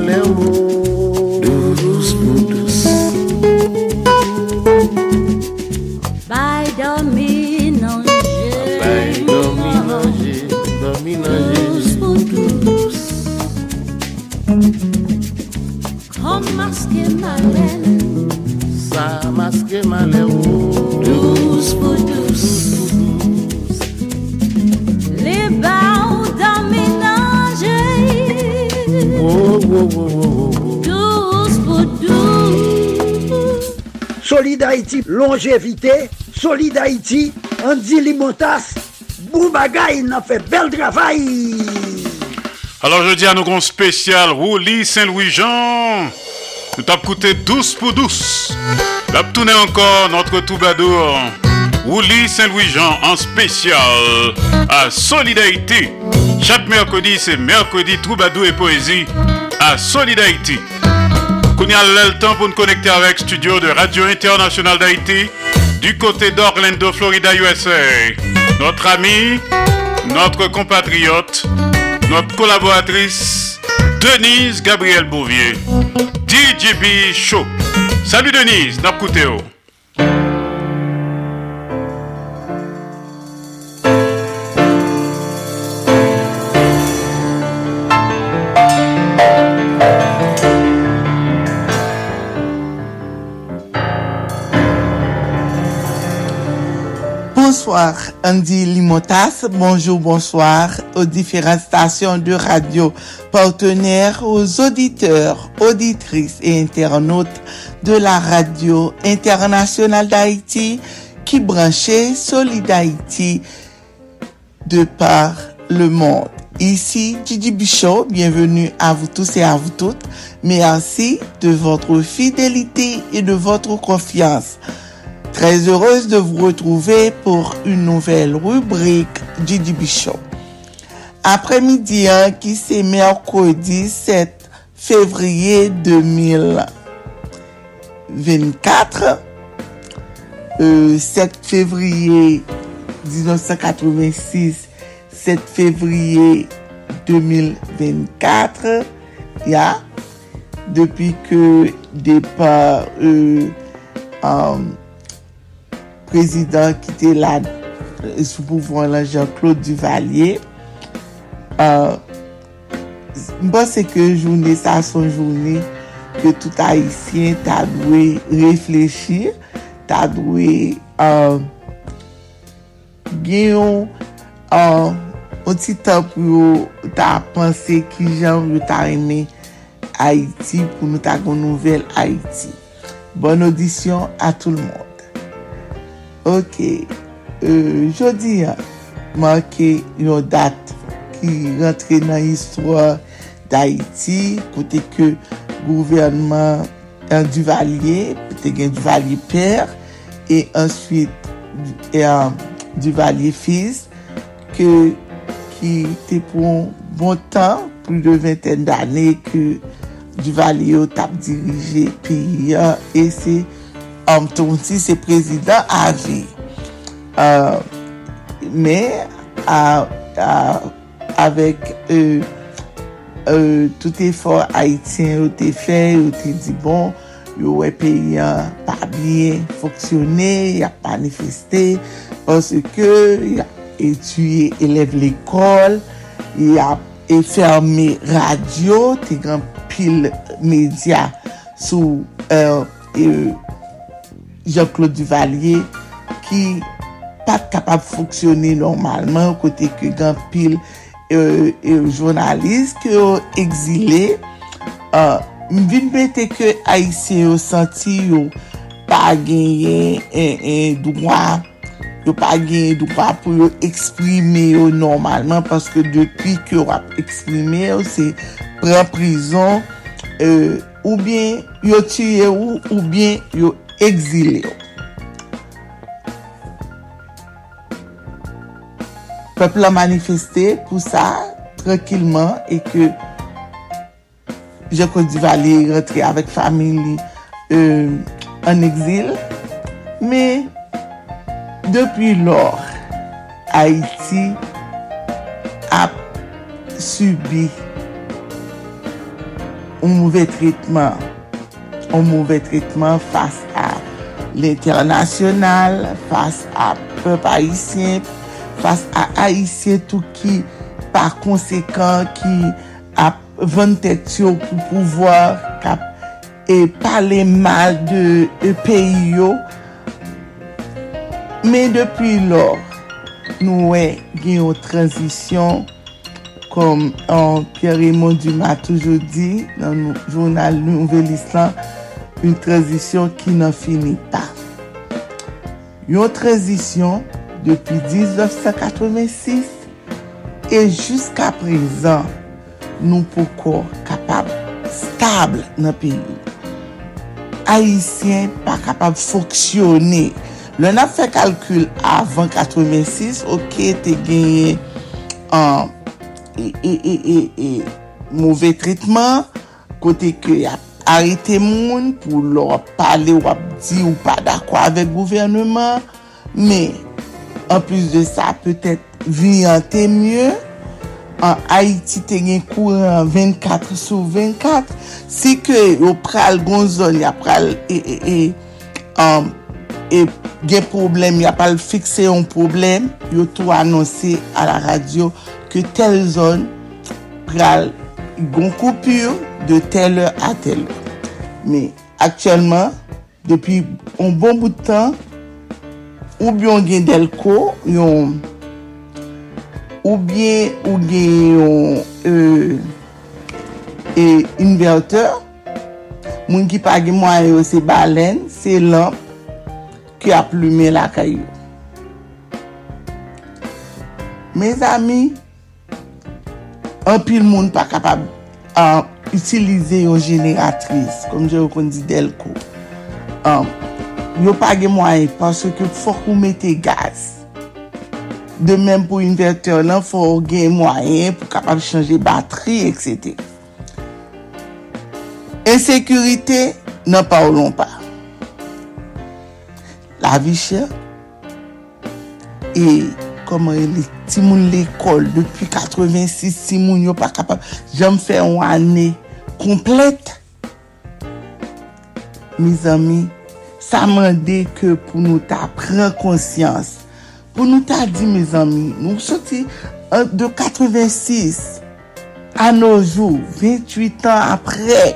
lembro dos mundos. Vai dormir, não Vai dormir, Dos mundos. Com mas que malé. Sa mas que malé. Dos mundos. Solid longévité. Solid Andy Limotas, Boubagaï, n'a fait bel travail. Alors je dis à nos grands spécial Rouli Saint-Louis-Jean. Nous t'as coûté douce pour douce. L'a encore notre troubadour. Rouli Saint-Louis-Jean en spécial à Solidarité. Chaque mercredi, c'est mercredi troubadour et poésie à Solid Haïti. le temps pour nous connecter avec studio de Radio international d'Haïti du côté d'Orlando, Florida, USA. Notre ami, notre compatriote, notre collaboratrice, Denise Gabriel Bouvier. DJB Show. Salut Denise, écouté. Bonsoir Andy Limotas, bonjour, bonsoir aux différentes stations de radio partenaires, aux auditeurs, auditrices et internautes de la radio internationale d'Haïti qui branchait Solid Haïti de par le monde. Ici Gigi Bichot, bienvenue à vous tous et à vous toutes. Merci de votre fidélité et de votre confiance. Très heureuse de vous retrouver pour une nouvelle rubrique du Bichon. Après-midi hein, qui c'est mercredi 7 février 2024. 7 euh, février 1986, 7 février 2024. Yeah. Depuis que départ euh, Prezident ki te la euh, sou pouvran la Jean-Claude Duvalier. Euh, Mpons se ke jouni sa son jouni ke tout Haitien ta dwe reflechir, ta dwe gen yon oti top yon ta apanse ki jan yon ta reme Haiti pou nou ta goun nouvel Haiti. Bon audisyon a tout l'monde. Ok, euh, jodi ya, manke une dat ki rentre nan d'Haïti, côté que gouvernement an Duvalier, pete Duvalier Père, et ensuite du euh, Duvalier Fils, qui était pour un bon temps, plus de vingtaine d'années, que Duvalier a tap dirigé. pi Amtoum ti se prezidant avi. Euh, Me, avek euh, euh, tout efor Haitien ou te fe, ou te di bon, yo wepe yon pa bie foksyone, yon pa nefeste, poske yon etuye eleve l'ekol, yon e ferme radio, te gen pil media, sou Jean-Claude Duvalier ki pat kapap foksyone normalman kote ke gant pil euh, euh, jounalist euh, ke yo exile mbimbe te ke Aïsien yo senti yo pa genyen en eh, en eh, dougwa yo pa genyen dougwa pou yo eksprime yo normalman paske depi ke yo ap eksprime yo se pren prison ou bien yo tiyè ou ou bien yo exilèo. Peplè manifestè pou sa trèkilman e ke Joko Duvalè retre avèk famili an euh, exil. Mè depi lòr Haïti ap subi ou mouvè tritman an mouvè tritman fas a l'internasyonal, fas a pèp haïsien, fas a haïsien tout ki pa konsekant ki ap vante tè tsyo pou pouvoar kap e pale mal de peyi yo. Me depi lor, nou wè gwen yo transisyon kom an Pierre-Emile Dumas toujou di nan nou jounal Nouvel Islande yon trèzisyon ki nan fini pa. Yon trèzisyon depi 1986 et jiska prezant nou poukò kapab stabl nan peyi. Haitien pa kapab foksyonè. Le nan fè kalkül avan 86, okey te genye an ee ee ee ee mouvè tritman, kote kè ya Arite moun pou lor pale wap di ou pa d'akwa avèk gouvernement. Me, an plus de sa, pwetèp vi an te mye. An Haiti te gen kouren 24 sou 24. Si ke yo pral gon zon, ya pral e gen problem, ya pral fikse yon problem. Yo tou anonsi a la radio ke tel zon pral... Gon koupi yo de tel a tel. Me, aktyeleman, depi yon bon boutan, oubyon gen del ko, oubyen ou gen yon euh, inverter, moun ki pagi mwa yo se balen, se lamp, ki ap lume la kayo. Me zami, An pil moun pa kapab Utilize yon generatriz Kom jè yo kon di del ko Yon pa gen mwayen Panse ke fok ou mette gaz De men pou inverter Nan fok ou gen mwayen Pou kapab chanje bateri etc E sekurite Nan pa ou lon pa La vi chè E E Koman yon e stimoun l'ekol Depi 86 Simoun yon pa kapab Jom fè yon anè Komplet Miz ami Sa mandè ke pou nou ta Pren konsyans Pou nou ta di miz ami Nou choti euh, de 86 A nou jou 28 an apre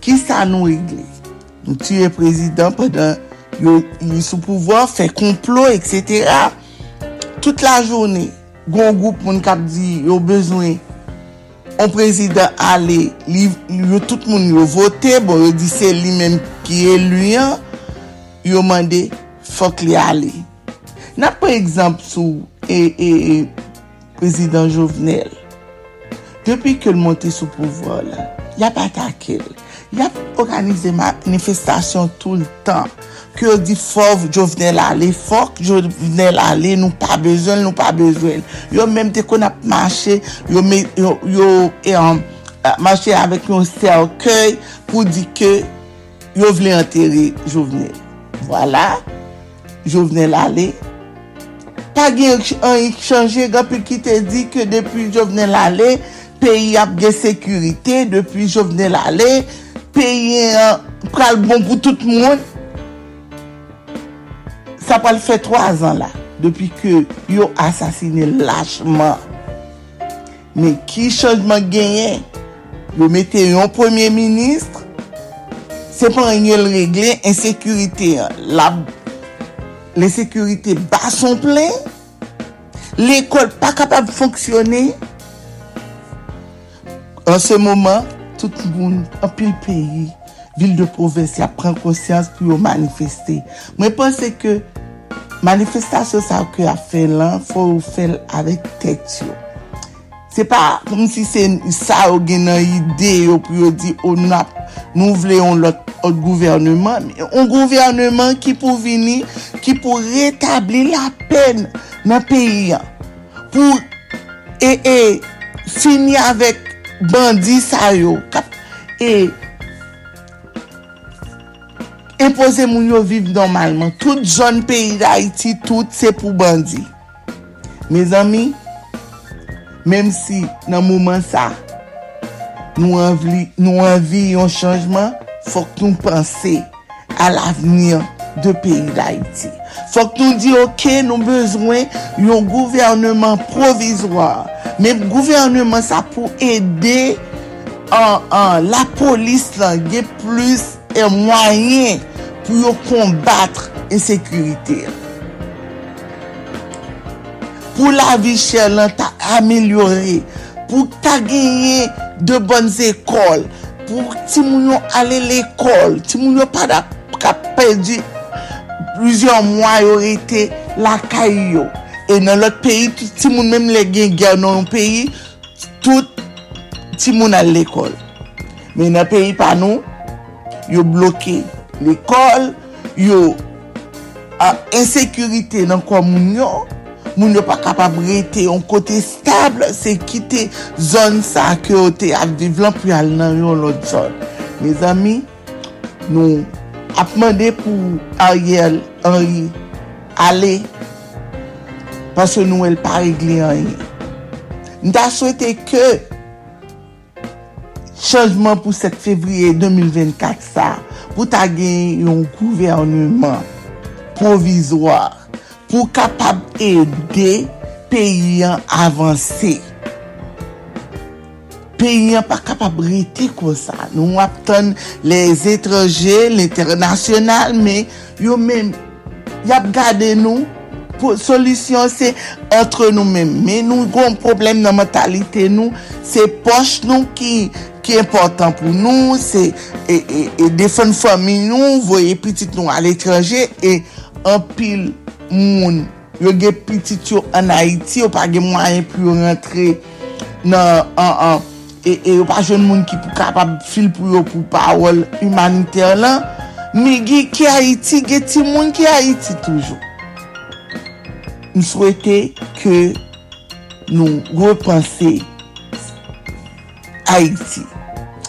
Ki sa nou regle Nou tue prezident Yon sou pouvo fè Komplo etc A Tout la jounè, goun goup moun kap di yo bezwen, an prezident ale, li yo tout moun yo vote, bon yo di se li menm ki e luyen, yo mande fok li ale. Na prezident sou, e, e, e prezident jovenel, depi ke l montè sou pouvo la, ya pa takèl, ya pa organizè manifestasyon tout l tanp, Kyo di fov, jo vnen lalè. Fok, jo vnen lalè, nou pa bezwen, nou pa bezwen. Yo menm te kon ap mache, yo e, um, mache avèk yon serkèy pou di ke yo vnen anterè, jo vnen. Voilà, jo vnen lalè. Ta gen yon ik chanje, gen pou ki te di ke depi jo vnen lalè, peyi ap gen sekurite, depi jo vnen lalè, peyi pral bon pou tout moun. Ça peut le fait trois ans là, depuis que ils ont assassiné lâchement. Mais qui changement gagné Le mettez un premier ministre C'est pour régler hein. La, les sécurités bas son plein. L'école pas capable de fonctionner. En ce moment, tout le monde, en pile pays, ville de province, il prend conscience pour manifester. Mais pensez que... Manifestasyon sa w ke a fè lan, fò w fè l avèk tèk yo. Se pa, poum si se sa w gen nan ide yo, pou yo di, oh nap, nou vle yon lot govèrnèman. On govèrnèman ki pou vini, ki pou retabli la pen nan peyi ya. Pou, e, e, fini avèk bandi sa yo. E, Epoze moun yo viv normalman. Tout joun peyi Gaiti, tout se pou bandi. Mez ami, mem si nan mouman sa, nou anvi yon chanjman, fok nou panse al avenir de peyi Gaiti. Fok nou di, ok, nou bezwen yon gouvernement provizwa. Men gouvernement sa pou ede an la polis la ge plus e mwayen pou yo kombatre e sekurite. Pou la vi chelan ta amelyore, pou ta genye de bon zekol, pou ti moun yo ale l'ekol, ti moun yo pa da ka pedi plizyon mwayo rete la kayyo. E nan lot peyi, ti moun menm le gen gen nan loun peyi, tout ti moun ale l'ekol. Men apeyi pa nou, Yo blokè l'ekol Yo Ensekurite nan kwa moun yo Moun yo pa kapab rete On kote stable se kite Zon sa akè ote Ak di vlan pou al nan yo l'ot zon Me zami Nou apmande pou Ariel, Henri Ale Pase nou el pa regli Ni ta souwete ke chanjman pou set febriye 2024 sa, pou ta gen yon kouvernman provizor, pou kapab ede peyi an avanse. Peyi an pa kapab reti kwa sa. Nou ap ton les etreje, l'internasyonal, men yon men yap gade nou, solusyon se entre nou men. Men nou yon problem nan mentalite nou, se poche nou ki... ki important pou nou, se e, e, e defen fwami nou, voye pitit nou al etraje, e an pil moun, yo ge pitit yo an Haiti, yo pa ge mwa ye pou rentre nan an an, e, e yo pa joun moun ki pou kapab fil pou yo pou pawol humanite lan, mi gi ki Haiti, ge ti moun ki Haiti toujou. Mi souwete ke nou gwe panse Haiti.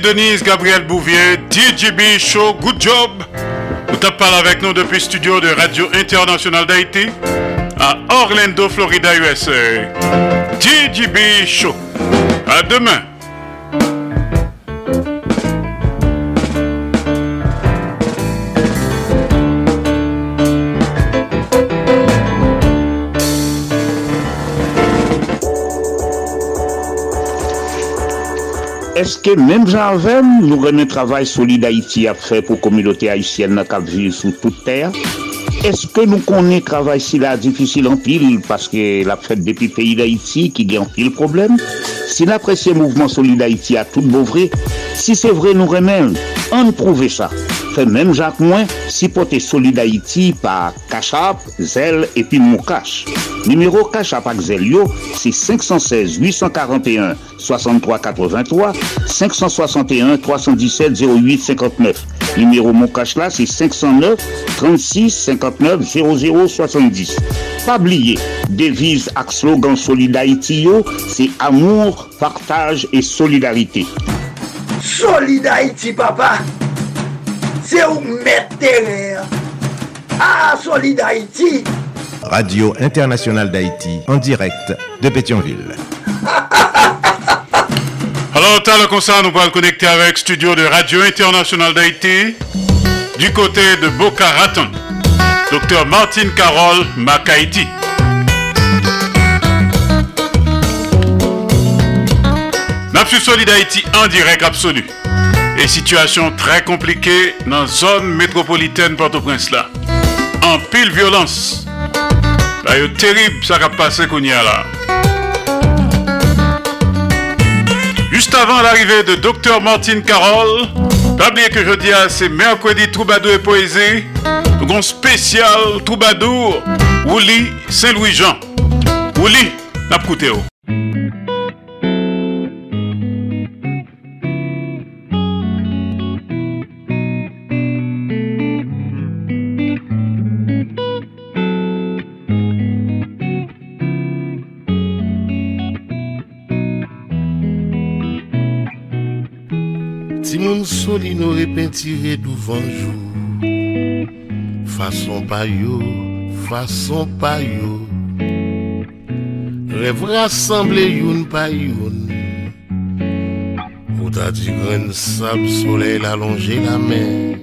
Denise Gabriel Bouvier, DJB Show, good job. Vous te avec nous depuis le studio de Radio International d'Haïti à Orlando, Florida, USA. DJB Show. À demain. Est-ce que même jacques Moin nous remet le travail solide à fait pour communauté haïtienne qui vit sous toute terre Est-ce que nous connaissons un travail difficile en pile parce que la fait depuis le pays d'Haïti qui a en pile problème Si l'apprécié mouvement Solidarité à tout beau vrai, si c'est vrai, nous on on prouver ça. Fait même jacques moins si solide Solidarité par cacha, zèle et puis Numero kache apak zel yo, se 516-841-6383, 561-317-08-59. Numero mou kache la, se 509-36-59-00-70. Pabliye, devise ak slogan Solidarity yo, se Amour, Partage et Solidarité. Solidarity papa, se ou mette re. A ah, Solidarity! Radio Internationale d'Haïti, en direct de Pétionville. Alors, t'as le concert, nous allons connecter avec studio de Radio Internationale d'Haïti, du côté de Boca Raton, docteur Martine Carole Macaïti. Napsu Solid Haïti en direct absolu. Et situation très compliquée dans la zone métropolitaine Port-au-Prince là. En pile violence terrible ça qui a passé qu'on y a là. Juste avant l'arrivée de Docteur Martine Carole, pas bien que à c'est mercredi Troubadour et Poésie. Donc un spécial Troubadour, Wouli Saint-Louis-Jean. Wouli, n'a moun soli nou repentire vent-jour Façon paillot, façon paillot pa yo Rev une youn pa youn ta grain de sable, soleil alonge la mer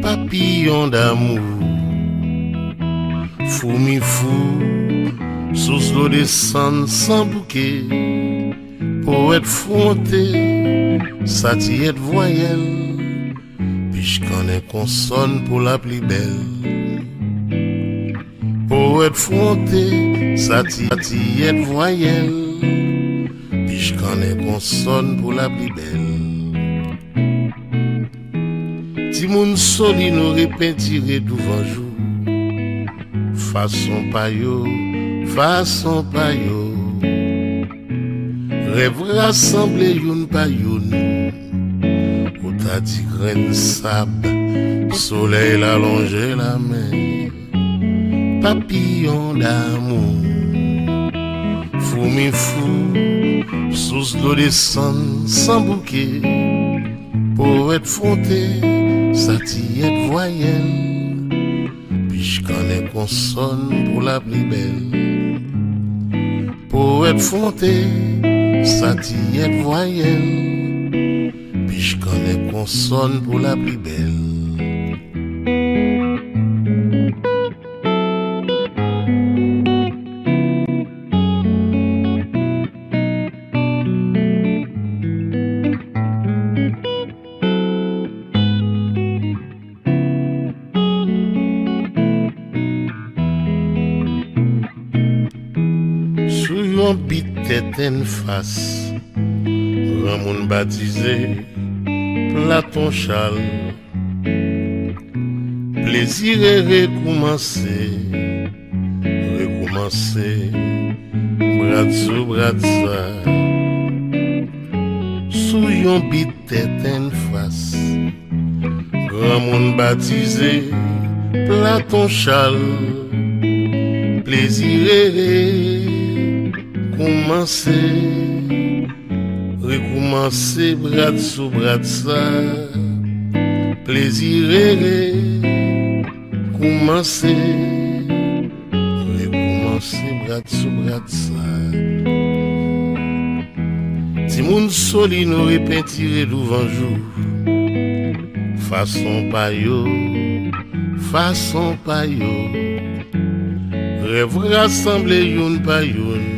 Papillon d'amour mi fou Sous sang, sans sans bouquet Poète fronté sa ti et voyel pis kanen konson pou la pli bel Po et fronte sa ti et voyel pis kanen konson pou la pli bel Ti moun soli nou repentire dou vanjou Fason payo Fason payo Rev rassemble yon Kouta ti kren sab Soleil alonge la men Papillon d'amou Fou mi fou Sous l'eau des son San bouke Po et fronte Sa ti et voyelle Pis jkane konson Pou la pribelle Po et fronte Sa tiyet voyel Pi j konen kon son Po la pribel Ramoun batize, platon chal Plezire re koumanse, re koumanse Bradzo bradza, sou yon bitet en fwas Ramoun batize, platon chal Plezire re Rekoumanse, rekoumanse, brad sou brad sa Plezire, rekoumanse, rekoumanse, brad sou brad sa Ti moun soli nou repentire louvanjou Fason payou, fason payou Revrasemble youn payoun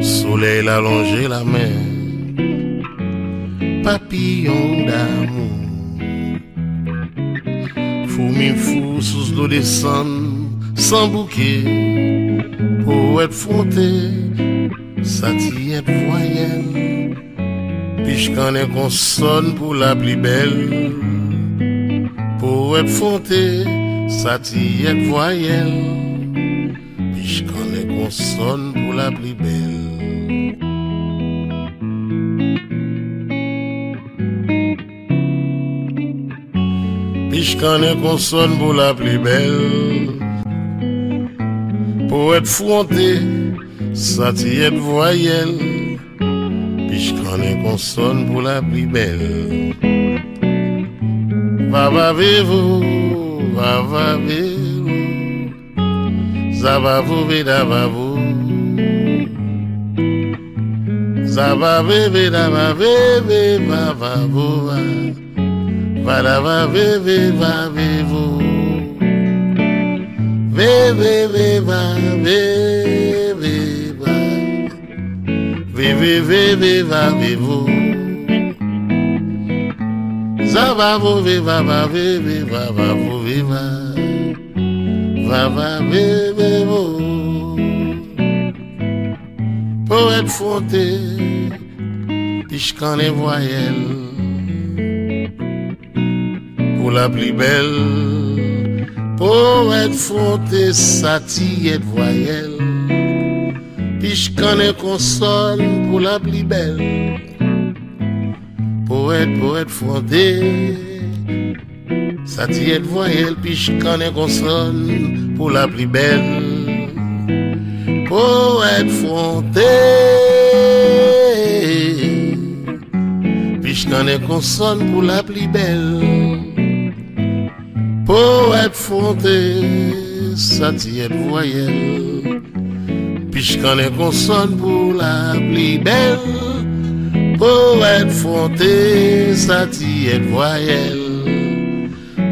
Souleil alonge la men Papillon d'amour Fou min fou sous l'eau de san San bouke Po e p'fonte Sa ti e p'voyel Pishkan e konson pou la pli bel Po e p'fonte Sa ti e p'voyel Pishkan e konson pou la pli bel sonne pour la plus belle. Pichkan est qu'on pour la plus belle. Pour être fronté, ça t'y est voyelle. est qu'on sonne pour la plus belle. Va, va, vous, va, va, Zabavu vidabavu. Zabavu vidabavu vidabavu. Vadabavu vidabavu. viva. va, va, bébé, beau. Poète fronté, Pour la plus belle, poète fronté, et voyelle. piscane connais console pour la plus belle. Poète, poète fronté. sa ti yet voyel pi che kan zeker son, pou la pli bel, pou et fronte. Pis ke anne kon son pou la pli bel, pou et fronte sa ti yet voyel, pis ke anne kon son pou la pli bel, pou et fronte sa ti yet voyel,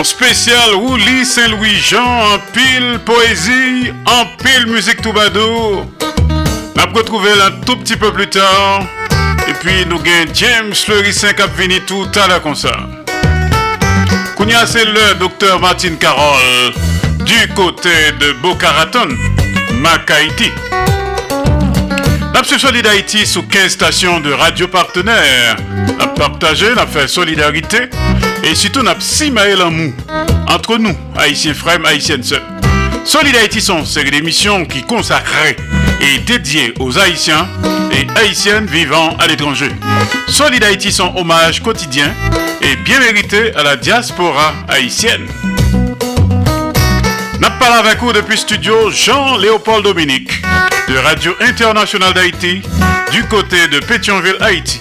En spécial Wooly Saint-Louis Jean, en pile poésie, en pile musique troubadour. m'a retrouvé un tout petit peu plus tard. Et puis nous gagnons James le Saint-Cap Vini tout à la concert. Kounia c'est le docteur Martin Carole du côté de Boca Raton, Macaïti. Napsu Solid Haïti sous 15 stations de radio partenaires. N'a partagé, l'affaire fait solidarité et surtout n'a maël l'amour entre nous, haïtiens frères, haïtiennes sœurs. Solid Haïti sont série d'émissions qui consacrées et dédiées aux haïtiens et haïtiennes vivant à l'étranger. Solid Haïti sont hommage quotidien et bien mérité à la diaspora haïtienne parle avec vous depuis studio Jean-Léopold Dominique de Radio Internationale d'Haïti du côté de Pétionville, Haïti.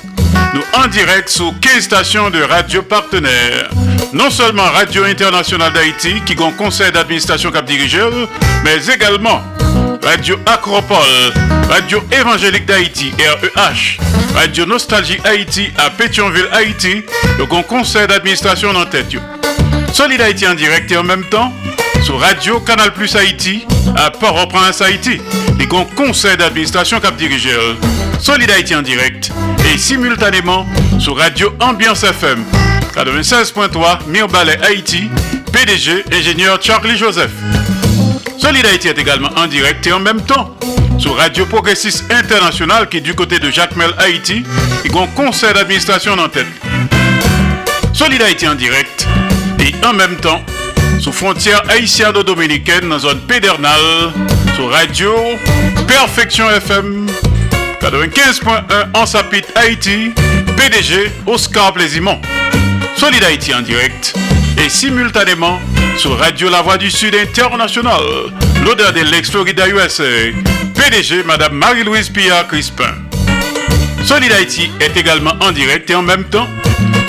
Nous en direct sous 15 stations de radio partenaires. Non seulement Radio Internationale d'Haïti qui gon conseil d'administration cap dirigeur, mais également Radio Acropole, Radio Évangélique d'Haïti, REH, Radio Nostalgie Haïti à Pétionville, Haïti, le gon conseil d'administration en tête. Solid Haïti en direct et en même temps, sur Radio Canal Plus Haïti à Port-au-Prince, Haïti. Et qu'on conseil d'administration cap dirigeur Solid Haïti en direct et simultanément sur Radio Ambiance FM 96.3 Mirbalet Haïti, PDG ingénieur Charlie Joseph. Solid Haïti est également en direct et en même temps sur Radio Progressis International qui est du côté de Jacques Mel Haïti et qu'on conseil d'administration en tête. Solid Haïti en direct et en même temps sous frontière haïtienne dominicaine dans zone pédernale, sur radio Perfection FM 95.1 en sapit Haïti, PDG Oscar Plaisimont. Solid Haïti en direct et simultanément sur Radio La Voix du Sud International, l'odeur de l'ex-Florida USA, PDG Madame Marie-Louise Pia Crispin. Solid Haïti est également en direct et en même temps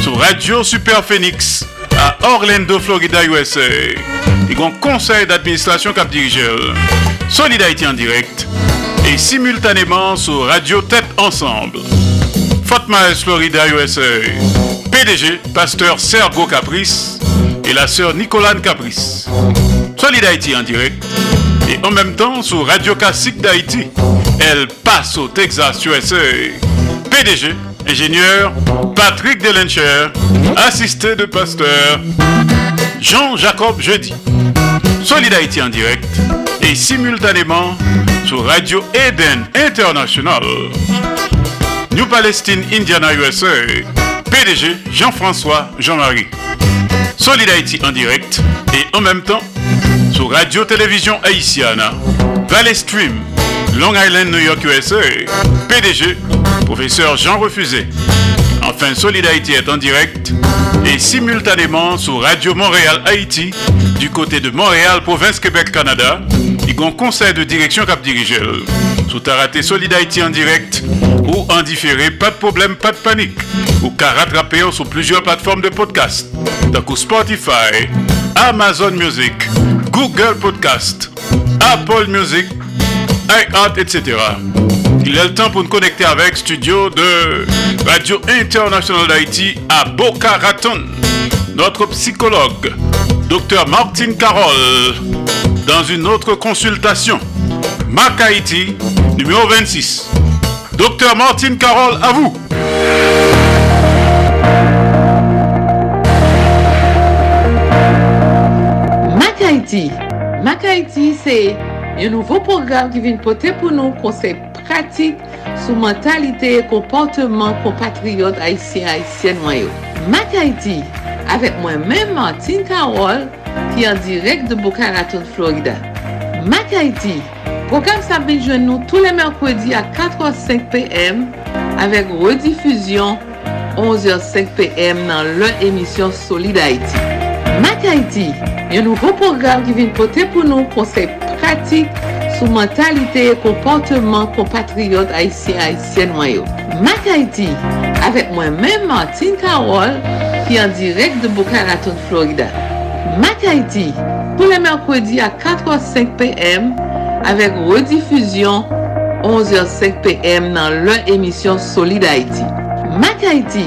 sur Radio Super Phoenix à Orlando, Florida, USA. Et grand conseil d'administration cap dirigeur. Solid Haïti en direct et simultanément sur Radio Tête Ensemble. Fort Myers, Florida, USA. PDG, pasteur Sergo Caprice et la sœur Nicolane Caprice. Solid Haïti en direct et en même temps sur Radio Classique d'Haïti. Elle passe au Texas, USA. PDG, ingénieur Patrick Delencher, assisté de pasteur Jean-Jacob Jeudi. Solidarity en direct et simultanément sur Radio Eden International. New Palestine, Indiana, USA. PDG Jean-François Jean-Marie. Solid en direct et en même temps sur Radio Télévision Haïtiana, Valley Stream, Long Island, New York, USA. PDG professeur Jean Refusé. Enfin, Solidarité est en direct et simultanément sur Radio Montréal Haïti du côté de Montréal, province Québec, Canada, a un conseil de direction cap dirigeur. Sous Taraté Solid en direct ou en différé, pas de problème, pas de panique. Ou car rattraper sur plusieurs plateformes de podcast, donc Spotify, Amazon Music, Google Podcast, Apple Music, iHeart, etc. Il est le temps pour nous connecter avec studio de Radio International d'Haïti à Boca Raton. Notre psychologue, Dr Martin Carole, dans une autre consultation. Mac Haïti, numéro 26. Docteur Martin Carole, à vous. Mac Haïti. Mac Haïti, c'est yon nouvo program ki vin pote pou nou konsey pratik sou mentalite e kompanteman kompatriyot Aisyen-Aisyenwayo. Makayti, avèk mwen menman Tinka Wall ki an direk de Bukaraton, Florida. Makayti, program Sabine Jounou, tou le Merkwedi a 4h05pm avèk redifuzyon 11h05pm nan lè emisyon Solidaity. Makayti, yon nouvo program ki vin pote pou nou konsey pratik sou mentalite e komportement pou patriote haisyen-haisyen wayo. MAK AITI avèk mwen men Martin Karol ki an direk de Bukaraton, Florida. MAK AITI pou le mèrkwedi a 4 ou 5 pm avèk redifuzyon 11 ou 5 pm nan lè emisyon Solid Haiti. MAK AITI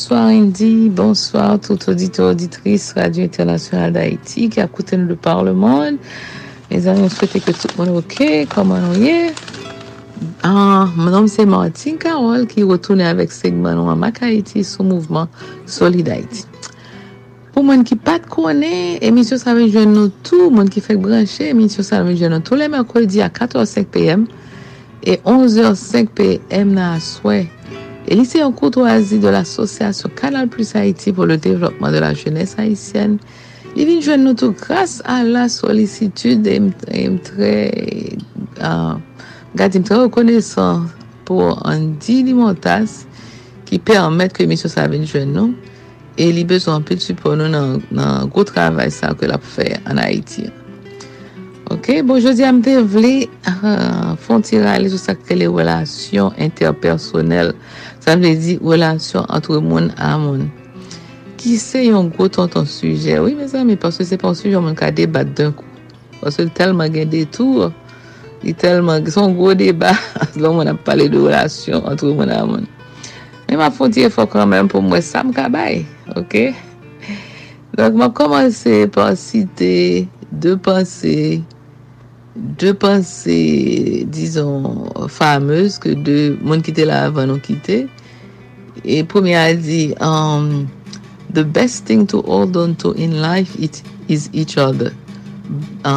Bonsoir Indy, bonsoir tout auditeur, auditrice Radio Internationale d'Haïti qui a le Parlement. Mes amis, on souhaitait que tout le monde ok, comment on y est. Ah, mon nom c'est Martine Carole qui retourne avec segment en Haïti sous mouvement Solid Haïti. Pour moi qui ne connaissent pas, l'émission Savage Jeune, tout moi monde qui fait brancher, l'émission Savage Jeune, tous les mercredis à 14h05 pm et 11h05 pm, na E li se yon kout wazi de la sosyasyon Kanal Plus Haiti pou le devlopman de la jenese Haitienne. Li vin jen nou tou kras a la solisitude e m tre a gadi m tre rekonesan pou an dinimotas ki pe an met ke misyon sa vin jen nou e li bezon pe tupon nou nan gout travay sa ke la pou fè an Haiti. Ok, bon jodi am devli euh, fon tirale sou sakke le relasyon interpersonel Sam le di, relasyon antre moun a moun. Ki se yon gwo ton ton suje? Oui, mes amis, parce se pan suje, moun ka debat dun kou. Parce telman gen detour, di telman, son gwo debat, lon moun ap pale de relasyon antre moun a moun. Men ma fonti e fwa kwen men pou mwen sam kabae, ok? Donc, mwen komanse pan site de panse... deux pensées disons fameuses que deux monde qui t'est là avant nous quitter et première elle dit um, the best thing to hold onto in life is each other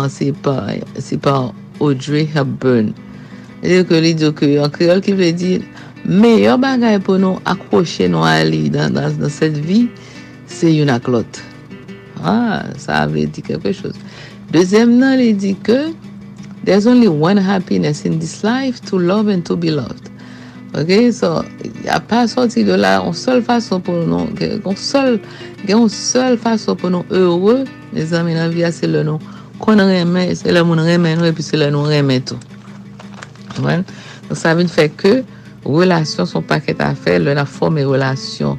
c'est par Audrey Hepburn qui veut dire meilleurs bagages pour nous accrocher dans cette vie c'est une acclote ah, ça avait dit quelque chose deuxième elle non, dit que There is only one happiness in this life, to love and to be loved. Ok, so, y a pa sorti de la, y a yon sol fason pou nou, y a yon sol fason pou nou, heureux, mè zan mè nan via, se le nou kon remè, se le moun remè nou, e pi se le nou remè tou. Wè, sa vè n fè ke, relasyon son paket a fè, lè nan fò mè relasyon,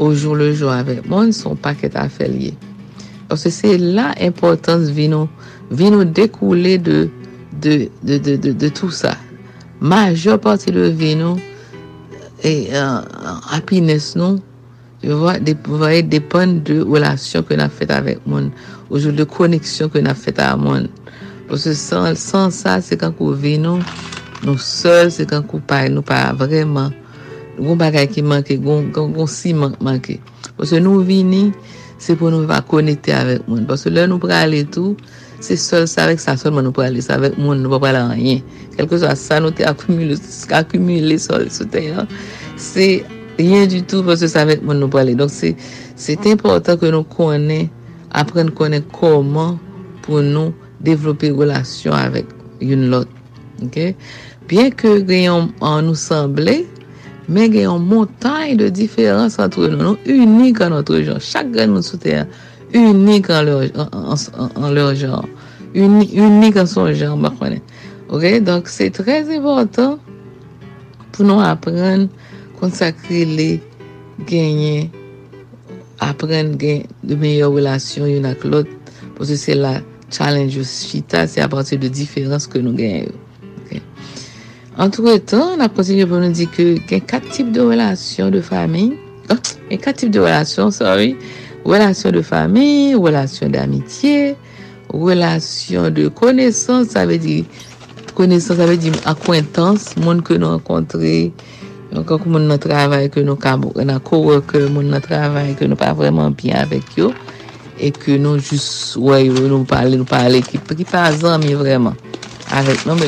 ou joun le joun avè, mè yon son paket a fè liye. Sò se se la impotans vè nou, vè nou dekoule de, de tout sa. Majo pati lou vi nou, e euh, happiness nou, yo voye depan de wola syon ke nou a fet avèk moun, ou joun de koneksyon ke nou a fet avèk moun. Pwese san sa, se kan kou vi non? nou, nou sol se kan kou paye, nou pa vreman, goun bagay ki manke, goun si manke. Pwese nou vini, se pou nou va konekte avèk moun. Pwese lè nou prale tou, Se sol sa vek sa sol man nou pa ale, sa vek moun nou pa ale an yin. Kelke sa sa nou te akumule sol soutenyan, se yin du tout pou se sa vek moun nou pa ale. Donk se, se te importan ke nou konen, apren konen koman pou nou devlopi relasyon avek yon lot. Bien ke genyon an nou sanble, men genyon montay de diferans an tou yon nou, unik an nou tou yon, chak genyon soutenyan. unique en leur, genre, unique, en son genre, Ok, donc c'est très important pour nous apprendre consacrer les gagner, apprendre gagner de meilleures relations une avec l'autre, parce que c'est la challenge chita, c'est à partir de différences que nous gagnons. En Entre-temps, on a continué pour nous dire qu'il y a quatre types de relations de famille, et oh, quatre types de relations, sorry, Relasyon de fami, relasyon de amitye, relasyon de konesan, sa ve di akwentans, moun ke nou akontre. Yon kon kon moun nan travay, ke nou ka kowoke, moun nan travay, ke nou pa vreman piy anvek yo. E ke nou jis, woy, nou pale, nou pale, ki pri pa zanmi vreman. Arre, moun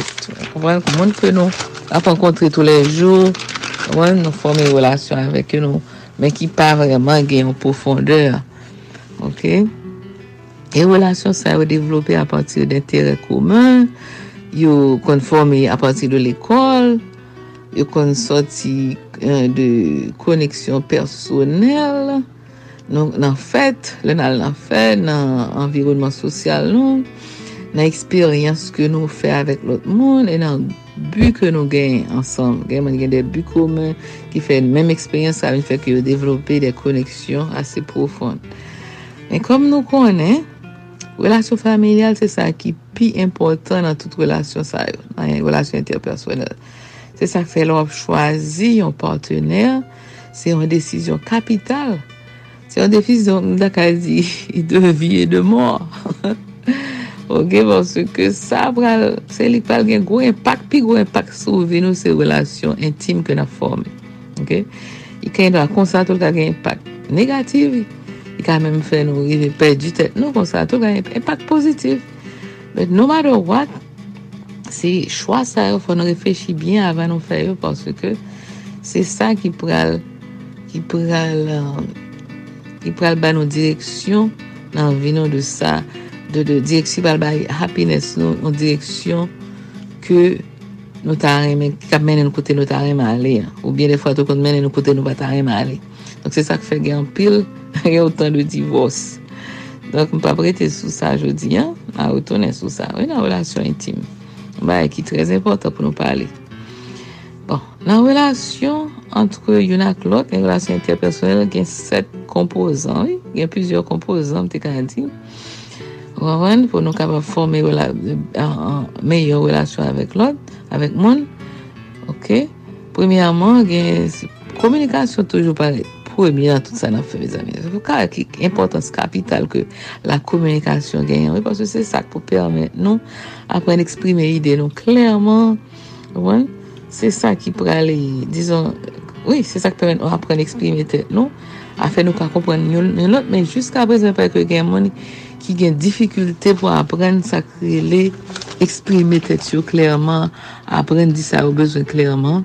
kon moun ke nou. Apo akontre tou le jou, moun nou formi relasyon avek yo nou. men ki pa vreman gen yon poufondeur. Ok? E yon relasyon sa yon devlopè apatir d'interè koumen, yon kon formè apatir de l'ekol, yon kon soti euh, de koneksyon personel, non, nan fèt, nan environnement sosyal nou, nan eksperyans ke nou fè avèk lout moun, e nan buk ke nou gen ansanm. Gen man gen de buk koumen, ki fè mèm eksperyans avèk fèk yo devlopè de koneksyon asè poufoun. Men kom nou konen, wèlasyon familial, se sa ki pi impotant nan tout wèlasyon sa, nan wèlasyon interpersonel. Se sa fè lòp chwazi yon partenèr, se yon desisyon kapital, se yon desisyon, yon da kazi yi devye de mòr. mwen se ke sa pral se li pral gen gwo empak pi gwo empak sou veno se relasyon intime ke na form i ken do a konsantou ka gen empak negatif i kan men fè nou rive pe di tè nou konsantou ka gen empak pozitif but no matter what se chwa sa yo fò nou refèchi bien avan nou fè yo se sa ki pral ki pral ki euh, pral ban nou direksyon nan veno de sa de direksyon bal bay happiness nou, nou direksyon ke nou ta reme kap menen nou kote nou ta reme ale ou bien de fwa tou kon menen nou kote nou batareme ale donc se sa ke fe gen an pil gen ou tan de divos donc m pa prete sou sa jodi a ou tonen sou sa ou nan relasyon intim ki trez importan pou nou pale nan relasyon entre yon ak lot gen relasyon interpersonel gen set kompozant gen pizyo kompozant m te ka di Wan, wan, pou nou ka pa fome en meyo relasyon avèk lòd, avèk moun. Ok? Premiyèman, gen, komunikasyon toujou pa, premiyèman, tout sa nan fè, mèzèmè, pou ka akik importans kapital ke la komunikasyon gen, wè, paswè se sa k pou pèrmè, nou, apèn eksprimè ide, nou, klèrman, wan, se sa ki pralè, dizon, wè, se sa k pèrmè, apèn eksprimète, nou, apèn nou ka kompènyon lòd, men, jysk apèz, mè pèrmè, gen, moun, ki gen difficulte pou apren sakre le eksprime tet yo klerman, apren disa ou bezwen klerman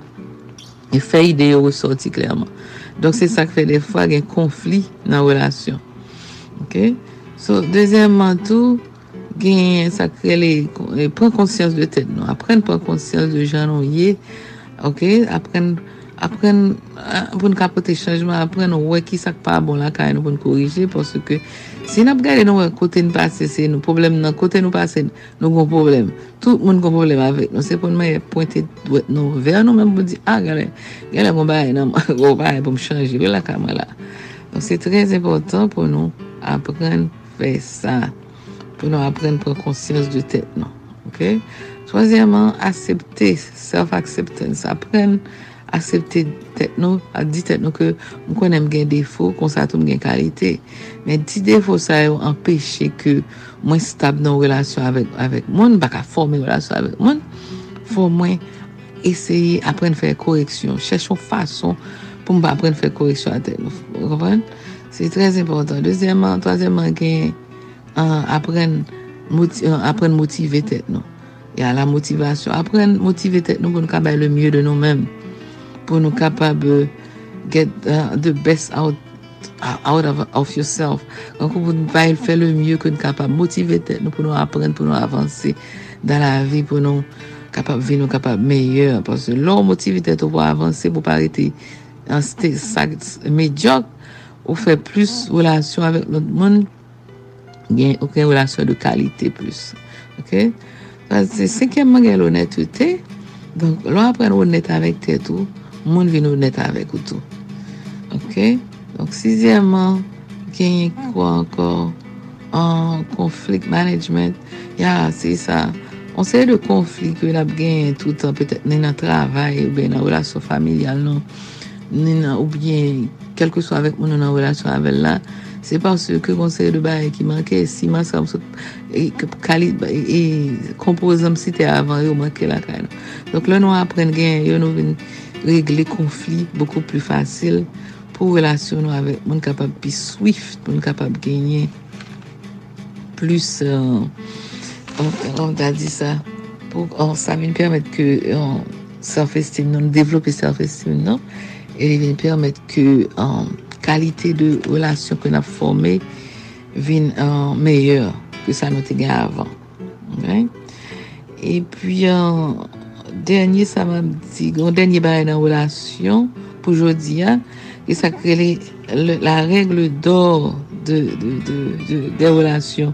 e fey de yo ressoti klerman don se sakre le fwa gen konfli nan relasyon ok, so dezyenman tou gen sakre le e pren konsyans de tet nou, apren pren konsyans de jan ou ye ok, apren apren, apren apren ou we ki sak pa bon la ka yon bon korije, porske Sinap gade nou kote nou pase se nou problem nan, kote nou pase nou kon problem. Tout moun kon problem avek. Non se pon mwen pointe nou ver nou, mwen mwen di, a ah, gade, gade mwen baye nan, mwen baye pou mwen chanjive la kamwe la. Non se trez important pou nou apren fèy sa. Pou nou apren pou konsyans di tèp nou. Ok? Trozyèman, asepte, self-acceptance. Aprene. aksepte tet nou, ak di tet nou ke mwen konen gen defo, kon satou gen kalite, men di defo sa yo empeshe ke mwen stab nan relasyon avek mwen baka formen relasyon avek mwen fon mwen esye apren fè koreksyon, chèchon fason pou mwen apren fè koreksyon a tet nou repren, se trez impotant dezyeman, tozyeman gen apren apren motive tet nou ya la motivasyon, apren motive tet nou pou nou kabè le mye de nou menm pou nou kapab euh, get the best out of yourself. Kon kon pou nou fè le mye kon kapab motive tet, nou pou nou apren pou nou avanse dan la vi pou nou kapab vi, nou kapab meyye. Pon se lor motive tet ou pou avanse, pou pa rete yon stek sak medyok, ou fè plus relasyon avèk lout moun, gen yon relasyon de kalite plus. Ok? Se 5e man gen lounet ou te, loun apren lounet avèk te tou, moun vin nou net avèk ou tou. Ok? Donk, sizèman, genye kwa ankon, an konflik manèjment, ya, se sa, konseye de konflik, ou la b genye toutan, petèk, nen a travè, ou ben a oula sou familial, non, nen a ou bien, kelke sou avèk moun, ou nan oula sou avèl la, se pas se ke konseye de bè, ki manke, si manke, anson, e, e, e kompo zanm site avè, ou manke la kè, non. Donk, lè nou apren gen, yo nou vin, régler conflit beaucoup plus facile pour relationner avec mon capable plus swift, mon capable gagner plus euh, on, a dit ça pour va oh, ça me permettre que on, euh, self nous développer self-esteem non et il permettre que en euh, qualité de relation que a formé. vienne en meilleure que ça nous était avant. Et puis, Dernye sa va di, dernye barè nan wòlasyon, pou jò di ya, ki sa krele la règle dò dè wòlasyon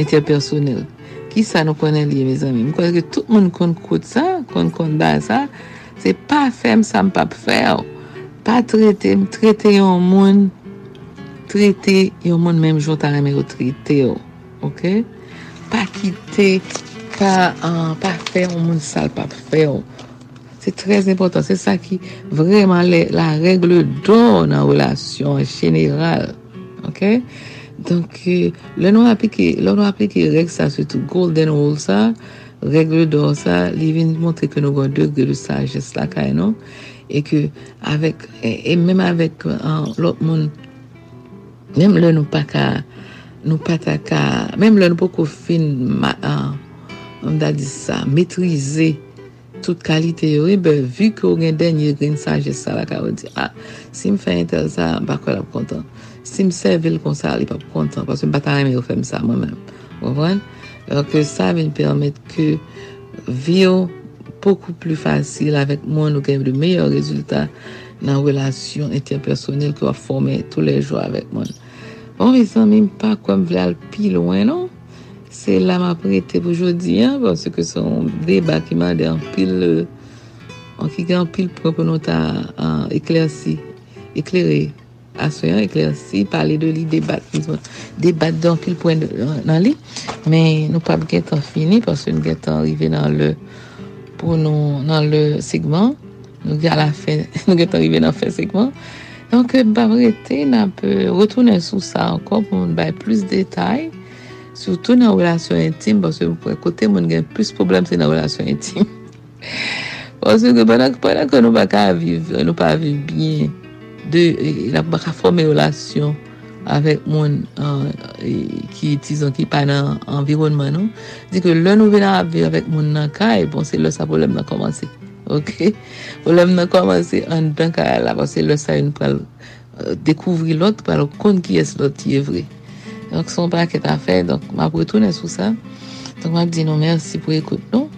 interpersonel. Ki sa nou konen liye, mè zanmè. Mè kwa zè tout moun kon kout sa, kon kondan sa, se pa fèm sa mpa pfè wò. Pa tretè yon moun, tretè yon moun mèm jò tanè mè wò tretè wò. Ok? Pa kitè... pa feyon moun sal, pa feyon. Se trez impotant, se sa ki vreman la regle don nan wlasyon geniral. Ok? Donk, euh, loun api ki regle sa, se tou goul den oul sa, regle don sa, li vin montre ke nou goun de goul sa, jes la kay nou, e ke avèk, e mèm avèk lout moun, mèm loun ou paka, nou pataka, mèm loun poukou fin ma... Euh, Onda di sa, metrize tout kalite yore, be, vu ke ou gen den, gen saje sa la ka ou di, a, ah, si m fe entel sa, m bako la pou kontan. Si m seve l kon sa, li pa pou kontan, kwa se m batare m yo fem sa mwen mèm. Ou vwen? Orke sa ven permette ke vyo poukou pli fasil avèk moun ou gen v de meyo rezultat nan relasyon interpersonel kwa fome tou lè jou avèk moun. Bon, ve san m, m pa kwa m vle al pi louen, non? Se la ma prete pou jodi, bon, se ke son debat ki ma de an pil, an ki gen an pil proponot an ekler si, ekler e asoyan, ekler si, pale de li debat, debat don pil pouen nan li, men nou pap get an fini, pon se nou get an arrive nan le segment, nou get an arrive nan fin segment, an ke euh, ba prete, nan pe retounen sou sa ankon, pou nou bay plus detay, Soutou nan rrelasyon intime, baswe pou ekote, moun gen plus problem se nan rrelasyon intime. Baswe, banak, banak, anou baka aviv, anou baka aviv binye, de, anou baka fome rrelasyon avek moun ki, euh, tizan, ki pa nan environman non? nou. Di ke, loun ou venan aviv avek moun nan ka, e bon, se lous sa pou loun nan komanse. Ok? Pou loun nan komanse, an pou loun ka la, bon, se lous sa yon pral euh, dekouvri lout, pral kon ki es lout ki evre. Donc, son est à fait. Donc, m'a retourner sur ça. Donc, m'a dit non, merci pour écouter nous.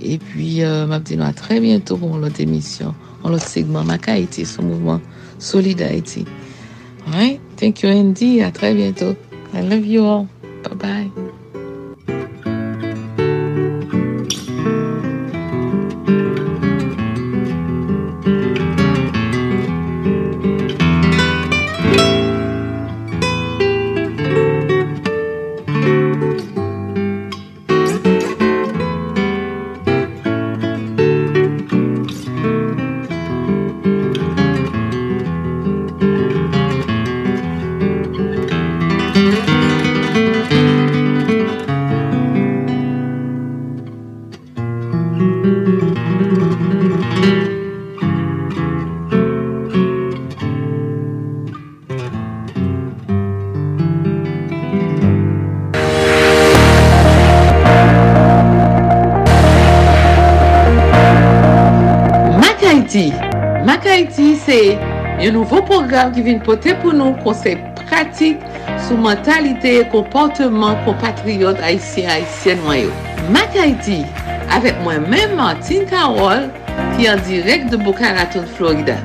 Et puis, euh, m'a dit non, à très bientôt pour l'autre émission, pour l'autre segment Ma Haïti, son mouvement solidarité. Haïti. Thank you, Andy. À très bientôt. I love you all. Bye bye. Seye, yo nouvo program ki vin pote pou nou konsey pratik sou mentalite, komportman, kompatriyot Aisyen-Aisyen wanyo. MAK AITI, avek mwen menman Tinka Wol, ki an direk de Bukaraton, Florida.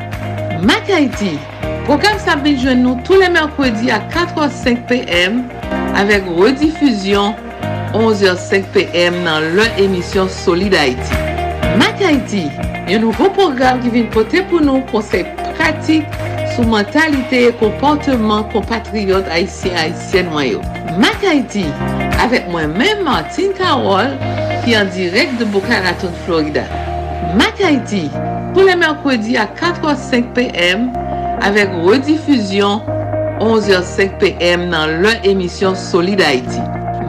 MAK AITI, program sa brin joun nou tou le merkwedi a 4 ou 5 pm, avek redifuzyon 11 ou 5 pm nan le emisyon Solid AITI. Makayti, yon nouvo program ki vi nkote pou nou kon se pratik sou mentalite e komportman kon patriyot Haitien-Haitien-Mwayo. Makayti, avèk mwen menman Tinka Wall ki an direk de Bukaratoun, Florida. Makayti, pou lè Merkwedi a 4-5 pm avèk redifuzyon 11-5 pm nan lè emisyon Solid Haiti.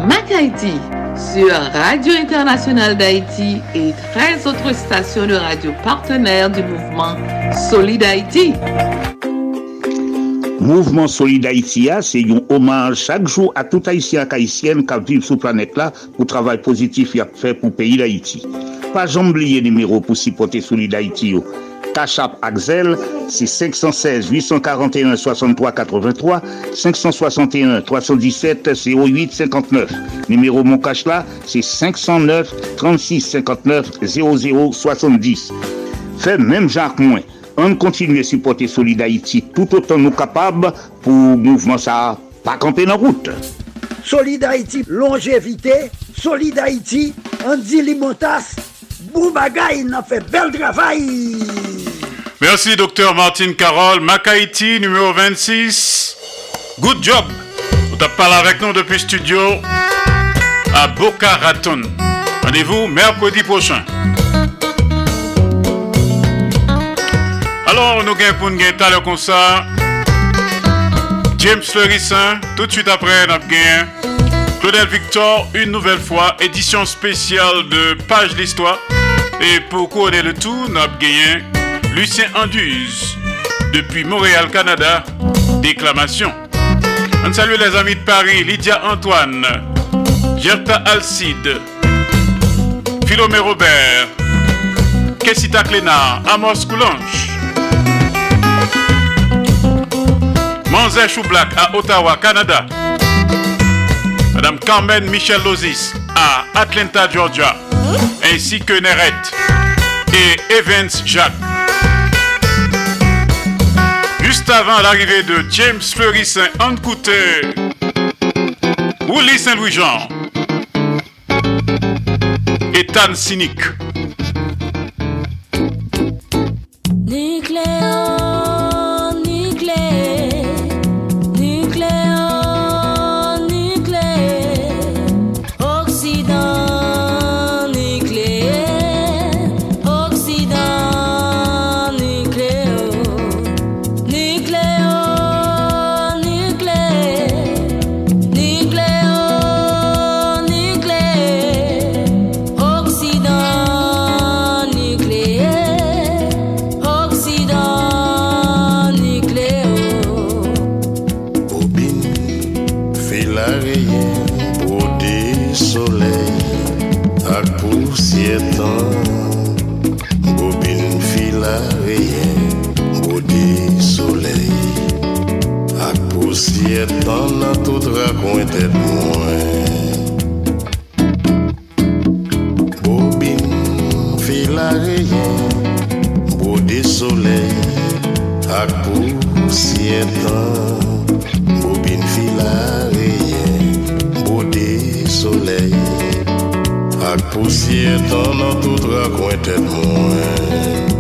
Makayti, Sur Radio Internationale d'Haïti et 13 autres stations de radio partenaires du Mouvement Soli d'Haïti. Mouvement Soli d'Haïti a se yon homage chak jou a tout Haïtien ka Haïtienne ka vive sou planète la pou travay positif ya fè pou peyi d'Haïti. Pa jamblis yon numéro pou sipote Soli d'Haïti yo. Cachap Axel, c'est 516 841 63 83, 561 317 08 59. Numéro Mon c'est 509 36 59 00 70. Fait même Jacques Moins. On continue à supporter Solid Haïti tout autant nous capables pour mouvement ça pas camper dans route. Solid Haïti, longévité, Solid Haïti, Andy Limotas, Boubagaï, n'a fait bel travail. Merci, docteur Martin Carole. Makaiti, numéro 26. Good job. On t'a parlé avec nous depuis studio à Boca Raton. Rendez-vous mercredi prochain. Alors, nous gagnons pour nous gagner comme ça. James Fleurissin, tout de suite après, nous Claudel Victor, une nouvelle fois, édition spéciale de Page d'Histoire. Et pour couronner le tout, nous Lucien Anduze, depuis Montréal, Canada, déclamation. On salue les amis de Paris, Lydia Antoine, Gerta Alcide, Philomé Robert, Kessita Clénard, Amos Coulange, Manzé Choublac à Ottawa, Canada, Madame Carmen Michel Lozis à Atlanta, Georgia, ainsi que Neret et Evans Jacques juste avant l'arrivée de James Fleury saint anne Saint-Louis-Jean, Ethan Cynique. Bo bin filareye, bo de soleye, ak pou si etan Bo bin filareye, bo de soleye, ak pou si etan Nan tout rakwen tet mwen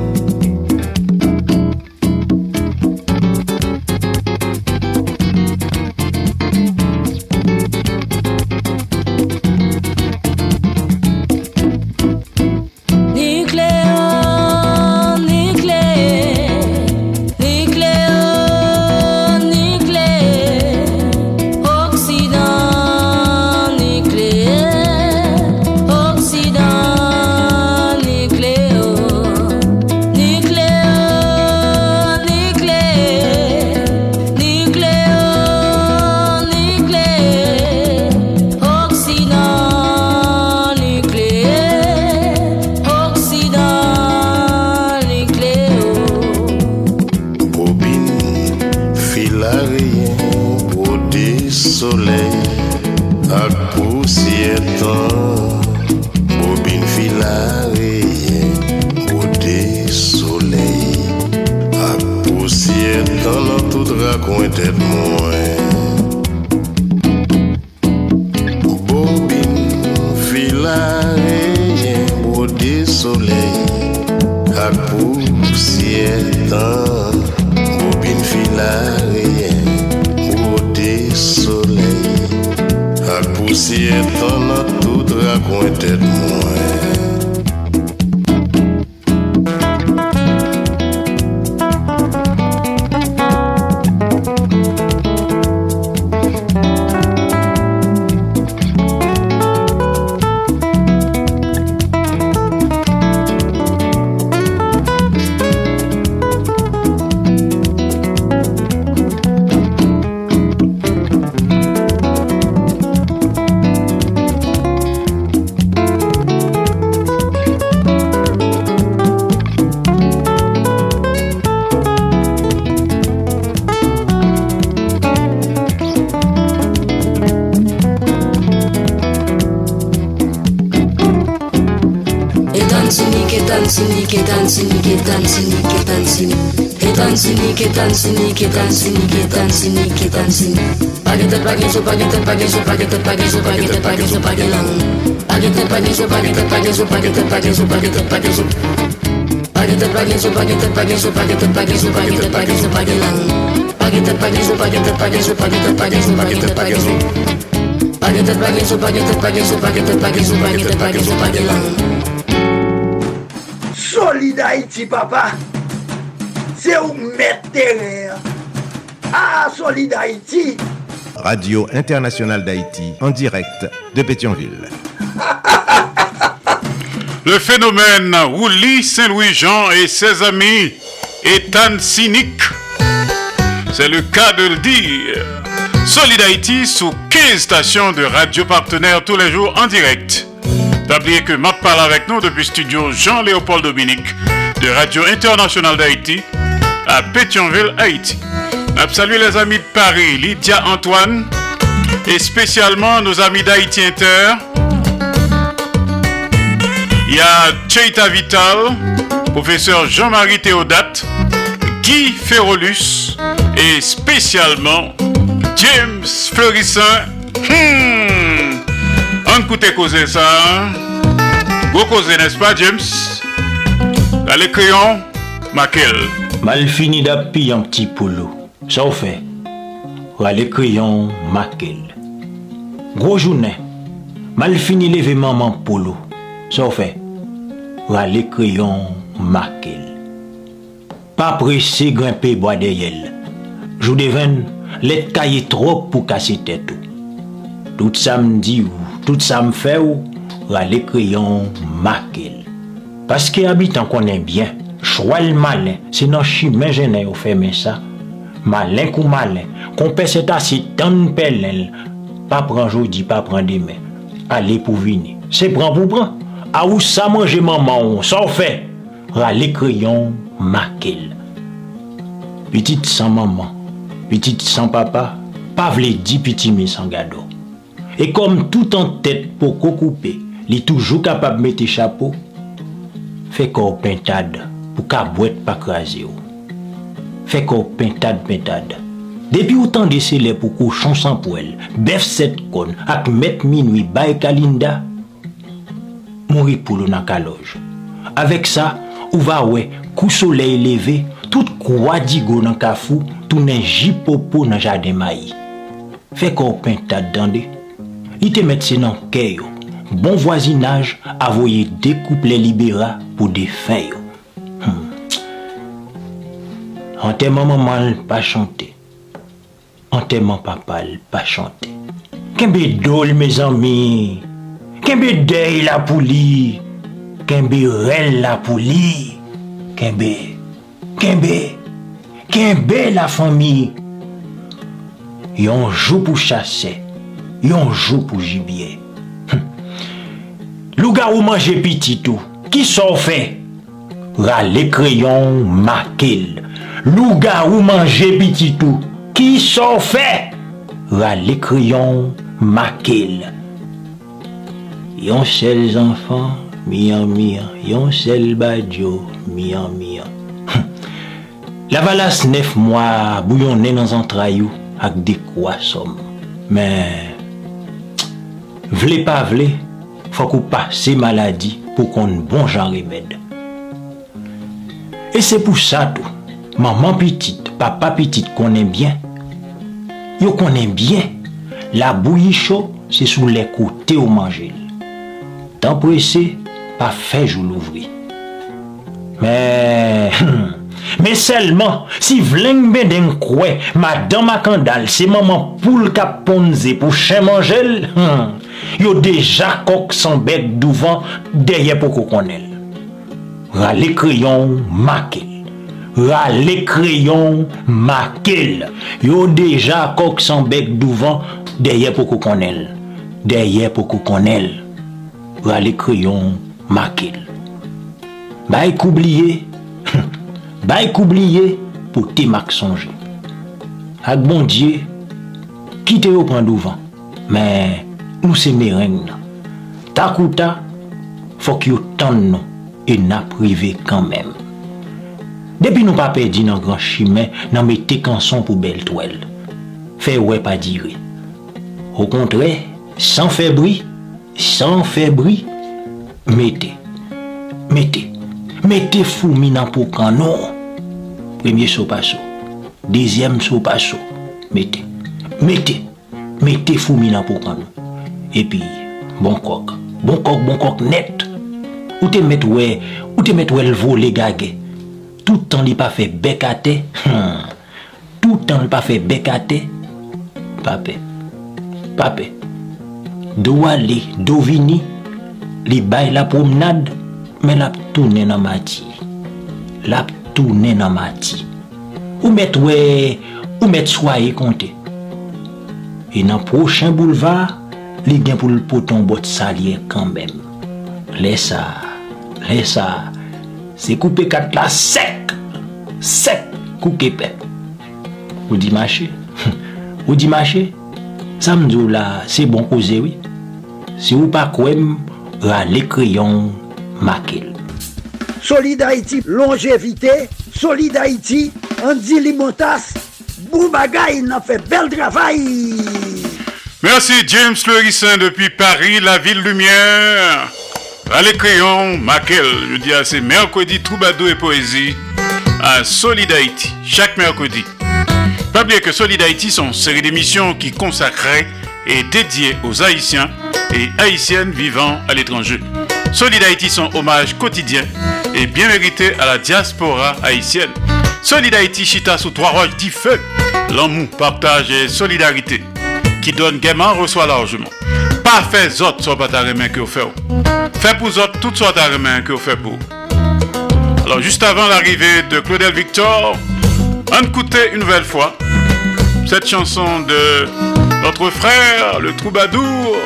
papa. C'est où Ah, Radio Internationale d'Haïti, en direct de Pétionville le phénomène Wooly Saint-Louis-Jean et ses amis un cynique. C'est le cas de le dire. Solid Haïti sous 15 stations de radio partenaires tous les jours en direct. N'oubliez que Map parle avec nous depuis studio Jean-Léopold Dominique de Radio Internationale d'Haïti à Pétionville, Haïti. Salut les amis de Paris, Lydia Antoine et spécialement nos amis d'Haïti Inter. Il y a Cheita Vital, professeur Jean-Marie Théodate, Guy Ferrolus et spécialement James Fleurissin. Hmm. On écoutait ça. Hein? Gros causé, n'est-ce pas, James? Allez, crayon, maquel. Mal fini d'appuyer un petit polo. Ça au fait. Allez, crayon, maquel. Gros journée. Mal fini lever maman polo. Ça au fait. Wale kreyon makel. Pa pre se grimpe bwa deyel. Jou deven let kaye trop pou kase tetou. Tout sa mdi ou tout sa mfe ou wale kreyon makel. Paske abitan konen byen. Choual malen. Senan chi menjenen ou fe men sa. Malen kou malen. Konpe se ta se tanpe lel. Pa pran jodi, pa pran demen. Ale pou vine. Se pran pou pran. a ou sa manje maman ou, sa ou fe, ra le kriyon ma kel. Petite san maman, petite san papa, pa vle di petite mesangado. E kom tout an tet pou kou koupe, li toujou kapab mette chapo, fek ou pentade pou ka bwet pakraze ou. Fek ou pentade pentade. Depi ou tan desele pou kouchon san pwel, bef set kon ak met minwi bay kalinda, moun ripou lou nan ka loj. Awek sa, ouwa wè, kou soley leve, tout kou wadi gò nan ka fou tounen jipopo nan jade mayi. Fèk ou pen ta dande, i te mette se nan keyo. Bon wazinaj avoye dekoupe le libera pou de feyo. Hmm... Ante maman man l'pa chante. Ante maman papa l'pa chante. Kenbe do l'mezan mi? Kenbe dey la pou li? Kenbe ren la pou li? Kenbe, kenbe, kenbe la fami? Yon jou pou chase, yon jou pou jibye. Hm. Lou ga ou manje pititou, ki sou fe? Ra le kriyon makil. Lou ga ou manje pititou, ki sou fe? Ra le kriyon makil. Yon y enfants un seul enfant, miam miam, il y La valasse neuf mois, bouillon né dans un traillou, avec des croissants. Mais, voulez pas, il faut qu'on passe ces maladies pour qu'on bon genre de remède. Et c'est pour ça tout, maman petite, papa petite, qu'on aime bien. qu'on aime bien, la bouillie chaud, c'est sous les côtés au manger. Dan pou ese, pa fej ou louvri. Men, men selman, si vlen men den kwe, ma dan ma kandal, seman pou lka ponze pou chen manjel, yo deja kok sanbek duvan, deye pou kou konel. Ra le kreyon, mak el. Ra le kreyon, mak el. Yo deja kok sanbek duvan, deye pou kou konel. Deye pou kou konel. rale kreyon mak el. Bay k oubliye, bay k oubliye pou te mak sonje. Ak bon diye, kite yo pandouvan, men, ou se meren nan. Tak ou ta, fok yo tan nan, e na prive kanmen. Depi nou pa perdi nan gran chimè, nan me te kanson pou bel toel. Fe wè pa dire. Ou kontre, san febri, sans febri, mettez, dans pour canon. Premier saut, pas saut. Deuxième saut, pas saut. Mettez. Mettez. mettez fourmi dans pour Et Et puis, bon coq. bon coq, bon coq net. Où te met ouais, ou te met le vol le gage. Tout le temps n'est pas fait hmm. tout le temps n'est pas fait bécate. pape, pape. Do wale, do vini, li bay la promenade, men ap tounen an mati. Lap tounen an mati. Ou met we, ou met swaye konte. E nan prochen boulevar, li gen pou l poton bot salye kanbem. Lesa, lesa, se koupe kak la sek, sek koukepe. Ou di mache, ou di mache, samdou la se bon ozewi. Si ou pa à allez crayons, maquille. Solid Haïti, longévité. Solid Haïti, Andy Limontas. Bou il a fait bel travail. Merci James Lerissin depuis Paris, la ville lumière. allez crayon, maquille. je dis ces mercredi troubadour et poésie à Solid Haïti, chaque mercredi. Pas oublier que Solid Haïti sont une série d'émissions qui consacrait et dédiée aux Haïtiens et haïtiennes vivant à l'étranger. Solid Haïti, son hommage quotidien et bien mérité à la diaspora haïtienne. Solid Haïti, Chita sous trois roches, dit feu. L'amour, partage et solidarité. Qui donne gaiement, reçoit largement. Pas fait zot, soit pas ta remède que vous faites. pour zot, tout soit ta remède que vous faites pour. Alors, juste avant l'arrivée de Claudel Victor, on écoutait une nouvelle fois cette chanson de notre frère, le troubadour.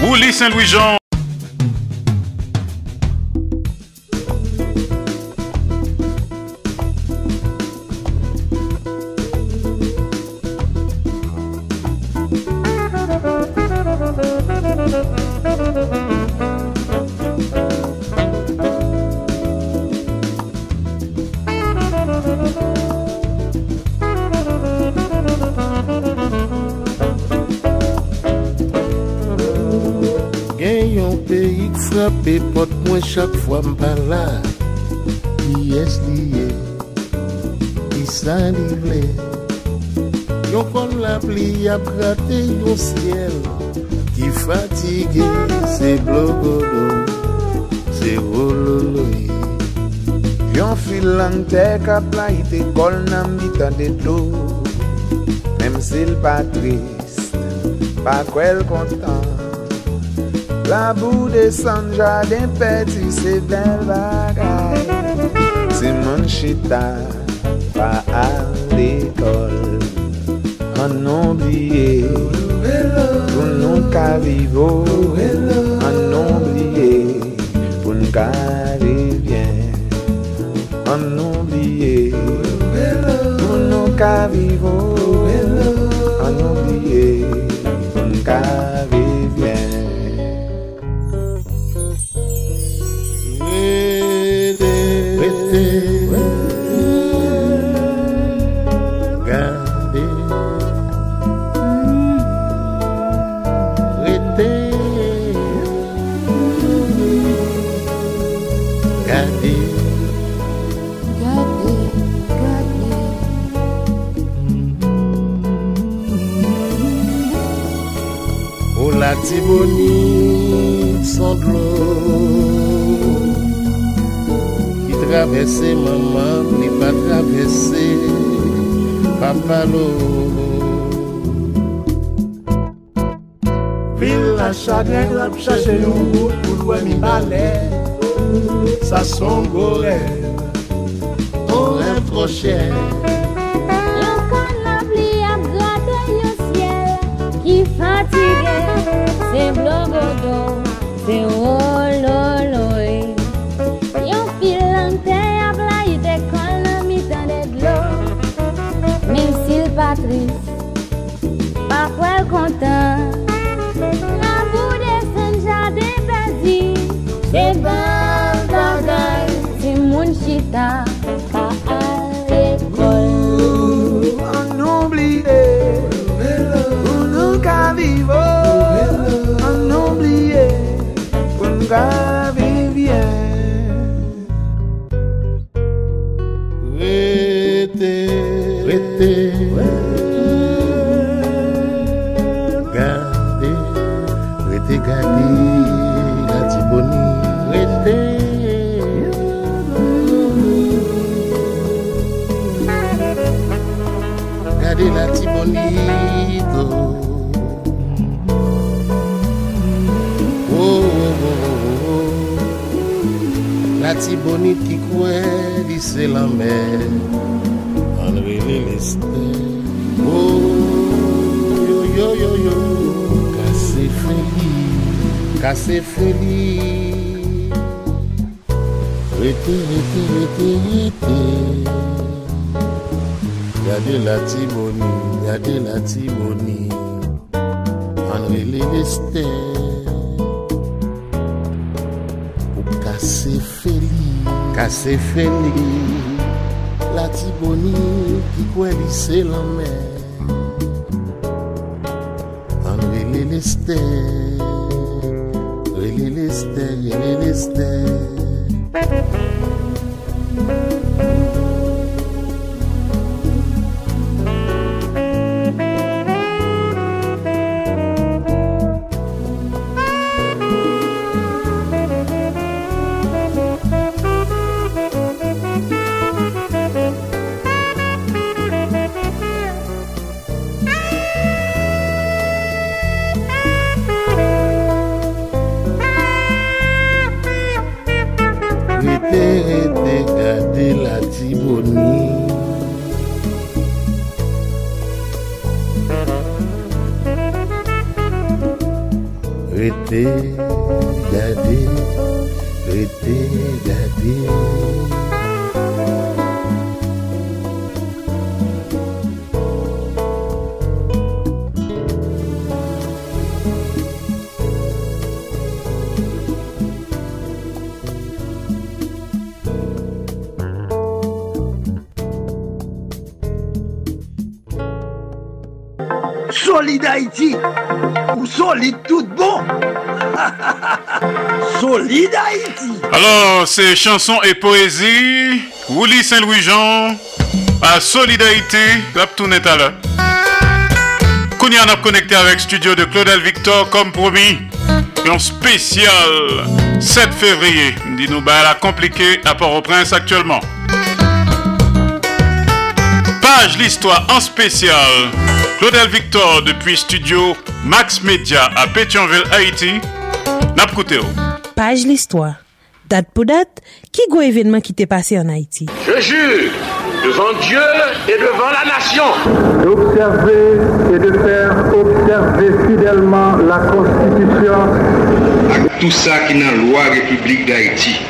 Wooly Saint-Louis-Jean Pe pot mwen chak fwa mpar la Ki es liye Ki san li vle Yon kon la pli ap gate yon siel Ki fatige se blokolo Se vololo Yon fil langte kapla ite kol nan mitan de do Mem se l pa trist Pa kwel kontan La bou de sanja den peti se bel bagay. Se moun chita pa a l'ekol. An oubliye pou nou ka vivou. An oubliye pou nou ka vivyen. An oubliye pou nou ka vivou. si sans sanglot qui travesse maman, ni pas travesse papa lo Villa la la chache nou pou lwe mi Sa son au on trop chère Mi fatige, se blo godo, se olo loy Yo fil lante ya bla yi de kol na mi tanet lo Min sil patris, pa kwel kontan Na budye sanja de bezi, se ban ban ban Se moun chita Di selan men An weli liste Oh yo yo yo yo Kase feli Kase feli Wete wete wete wete Yade lati boni Yade lati boni Se fè ni La ti boni Ki kwe li se la mè An vè lè lè stè ses chansons et poésie, Willy Saint-Louis-Jean, à Solidarité, est à l'heure. Kounia a connecté avec studio de Claudel Victor, comme promis. Et en spécial, 7 février. Dis-nous, bah, la compliquée à Port-au-Prince actuellement. Page l'histoire en spécial. Claudel Victor depuis studio Max Media à Pétionville, Haïti. Napkouteo. Page l'histoire date pour date, qui go événement qui t'est passé en Haïti? Je jure, devant Dieu et devant la nation, d'observer et de faire observer fidèlement la Constitution. Tout ça qui est dans la loi République d'Haïti.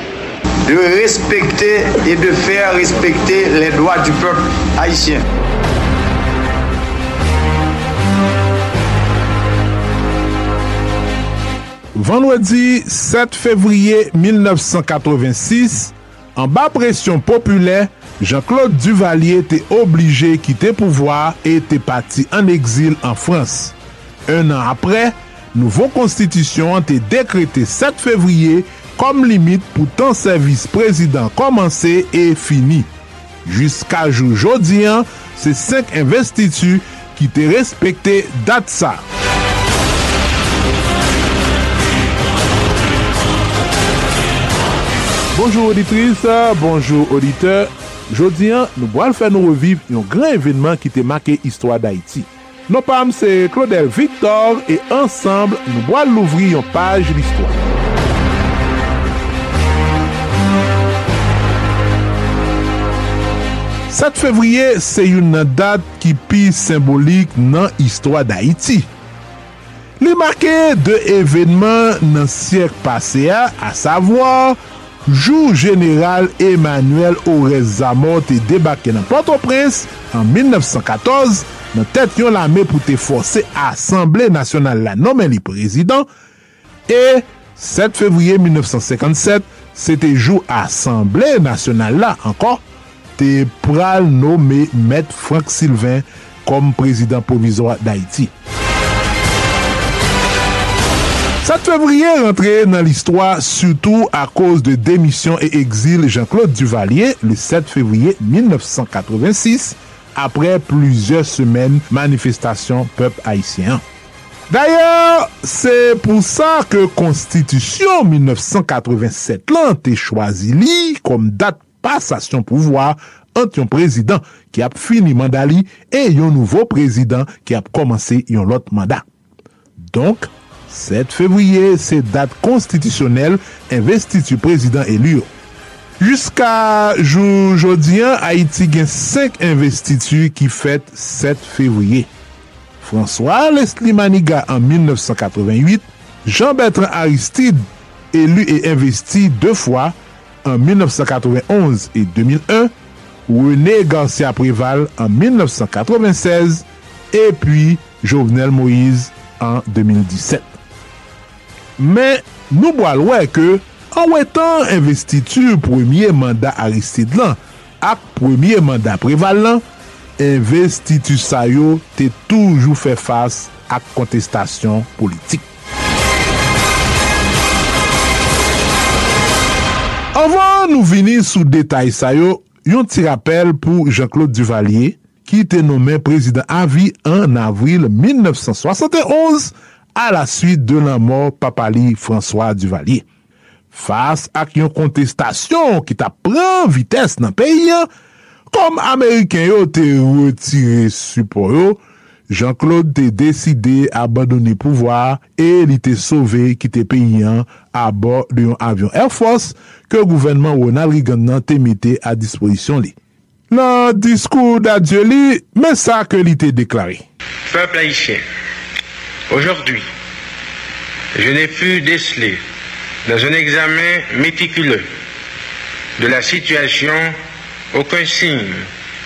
De respecter et de faire respecter les droits du peuple haïtien. Vendredi 7 fevriye 1986, en ba presyon populè, Jean-Claude Duvalier te oblige ki te pouvoi e te pati an exil an Frans. Un an apre, nouvo konstitisyon an te dekrete 7 fevriye kom limit pou ton servis prezident komanse e fini. Jiska jou jodi an, se 5 investitu ki te respekte dat sa. Bonjour auditrice, bonjour auditeur. Jodian, nou boal fè nou reviv yon gran evenman ki te make istwa d'Haïti. Nou pam se Claudel Victor et ansambl nou boal louvri yon page l'istwa. 7 fevriye, se yon nan dat ki pi symbolik nan istwa d'Haïti. Li make de evenman nan sièk pasea, a savoi... Jou Gen. Emmanuel Orezamo te debake nan plato pres en 1914 nan tet yon la me pou te force Assemblé Nationale la nomen li prezident e 7 fevriye 1957, se te jou Assemblé Nationale la ankon, te pral nomen Met Frank Sylvain kom prezident provizor d'Haïti. 7 februye rentre nan l'histoire surtout a cause de demisyon et exil Jean-Claude Duvalier le 7 februye 1986 apre plouze semen manifestasyon pep Haitien. D'ayor se pou sa ke konstitisyon 1987 lan te chwazi li kom dat pasasyon pouvoar ant yon prezident ki ap fini mandali e yon nouvo prezident ki ap komanse yon lot manda. Donk, 7 février, c'est date constitutionnelle investiture président élu. Jusqu'à aujourd'hui, Haïti gagne 5 investitures qui fêtent 7 février. François Leslie Maniga en 1988, Jean-Bertrand Aristide, élu et investi deux fois en 1991 et 2001, René Garcia Préval en 1996 et puis Jovenel Moïse en 2017. Men nou boal wè ke, an wè tan investi tu premye mandat aristid lan, ak premye mandat prival lan, investi tu sayo te toujou fè fase ak kontestasyon politik. An wè an nou vini sou detay sayo, yon ti rappel pou Jean-Claude Duvalier ki te nomè prezident avi an avril 1971 la suite de nan mor papali François Duvalier. Fas ak yon kontestasyon ki ta pran vites nan peyyan, kom Ameriken yo te wotire supor yo, Jean-Claude te deside abandone pouvoar e li te sove ki te peyyan abor de yon avyon Air Force ke gouvenman Ronald Reagan nan te mette a dispoisyon li. Nan diskou da diyo li, mè sa ke li te deklari. Fèm playishè. Aujourd'hui, je n'ai pu déceler, dans un examen méticuleux de la situation, aucun signe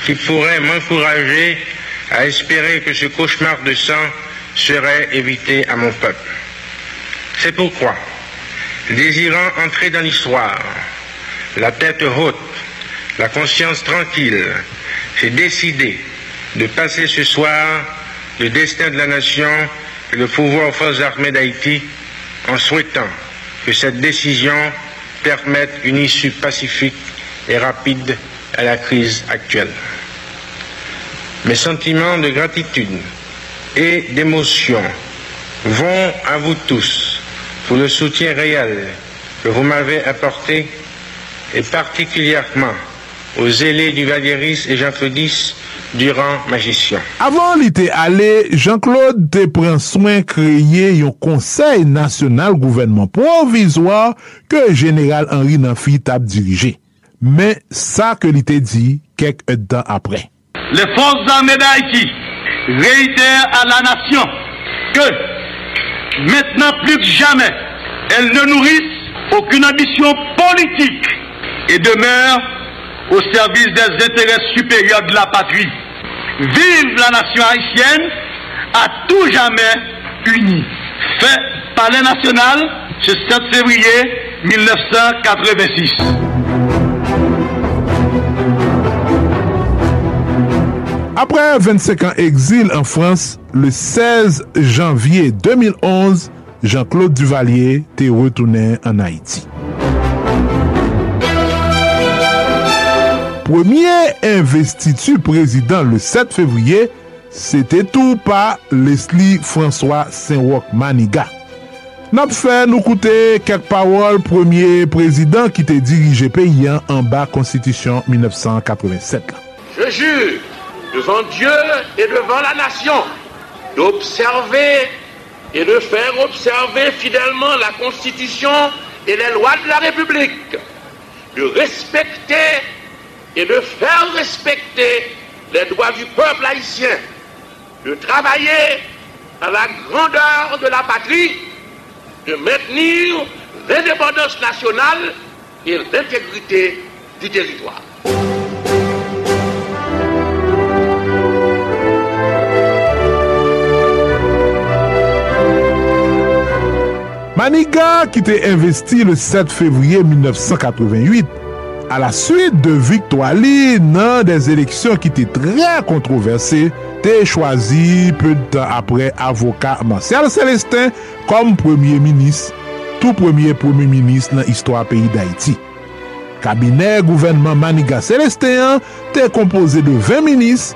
qui pourrait m'encourager à espérer que ce cauchemar de sang serait évité à mon peuple. C'est pourquoi, désirant entrer dans l'histoire, la tête haute, la conscience tranquille, j'ai décidé de passer ce soir le destin de la nation le pouvoir aux forces armées d'Haïti en souhaitant que cette décision permette une issue pacifique et rapide à la crise actuelle. Mes sentiments de gratitude et d'émotion vont à vous tous pour le soutien réel que vous m'avez apporté et particulièrement aux élèves du Valérys et Jean Durant magicien. Avant li te ale, Jean-Claude te pren soin kreye yon konsey nasyonal gouvenman provizor ke jeneral Henri Nafi tab dirije. Men sa ke li te di kek et dan apre. Le fons zanmeda iti reiter an la nasyon ke metnen pli k jame el ne nouris okun ambisyon politik e demeur ou servis des enteres superyol de la patri. Vive la nation haïtienne à tout jamais unie. Fait Palais national ce 7 février 1986. Après 25 ans d'exil en France, le 16 janvier 2011, Jean-Claude Duvalier était retourné en Haïti. Premier investitu président le 7 février, c'était tout par Leslie François Saint-Roch Maniga. Nap nous nou quelques paroles premier président qui te dirigé peyen en bas Constitution 1987 Je jure devant Dieu et devant la nation d'observer et de faire observer fidèlement la constitution et les lois de la République, de respecter et de faire respecter les droits du peuple haïtien, de travailler à la grandeur de la patrie, de maintenir l'indépendance nationale et l'intégrité du territoire. Maniga, qui était investi le 7 février 1988, A la suite de Victo Ali, nan des eleksyon ki te tre kontroverse, te chwazi peu de tan apre avoka Marcel Celestin kom premye minis, tou premye premye minis nan istwa peyi Daiti. Kabinet gouvernement Maniga Celestin te kompose de 20 minis,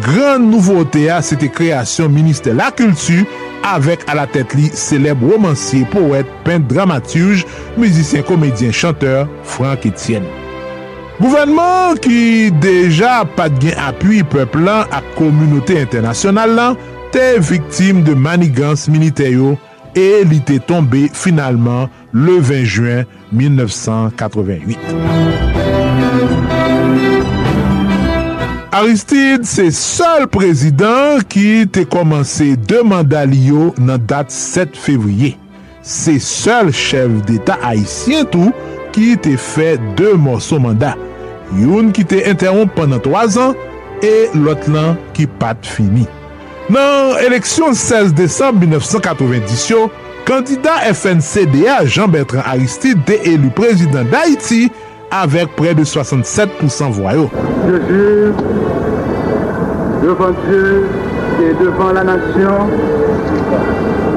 Gran nouvo otea se te kreasyon Ministè la Kultu Avek a la tèt li Seleb romanciè, poèt, pènt, dramatüj Müzisyen, komèdien, chanteur Franck Etienne Gouvernement ki deja Patgen apuy peplan A komunote internasyonal lan Te viktim de manigans Miniteyo E li te tombe finalman Le 20 juen 1988 Aristide se sol prezident ki te komanse de manda li yo nan dat 7 fevriye. Se sol chev d'eta Haitien tou ki te fe de morsou manda. Youn ki te interromp panan 3 an, e lot lan ki pat fini. Nan eleksyon 16 desanm 1990 yon, kandida FNCDA Jean-Bertrand Aristide de elu prezident d'Haiti avec près de 67% voyaux. Je jure devant Dieu et devant la nation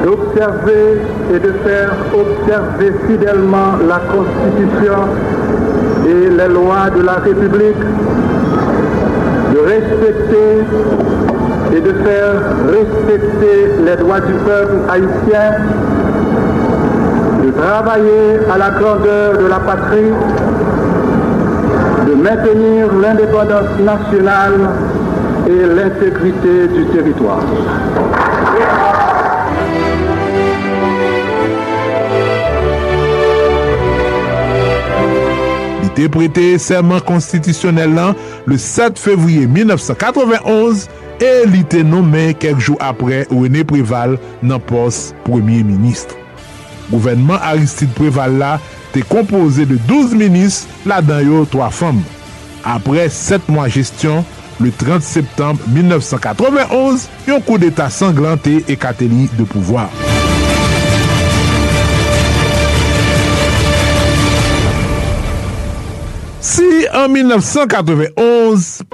d'observer et de faire observer fidèlement la Constitution et les lois de la République, de respecter et de faire respecter les droits du peuple haïtien rabaye a la kordeur de la patri de mentenir l'independance nasyonal e l'insekvite du teritoir. Li te prete serman konstitisyonel lan le 7 fevriye 1991 e li te nome kek jou apre ou ene prival nan pos premier ministre. Gouvernement Aristide Préval là te kompose de douze minis la dan yo trois femmes. Après sept mois gestion, le 30 septembre 1991, yon coup d'état sanglante ekatélie de pouvoir. Si en 1991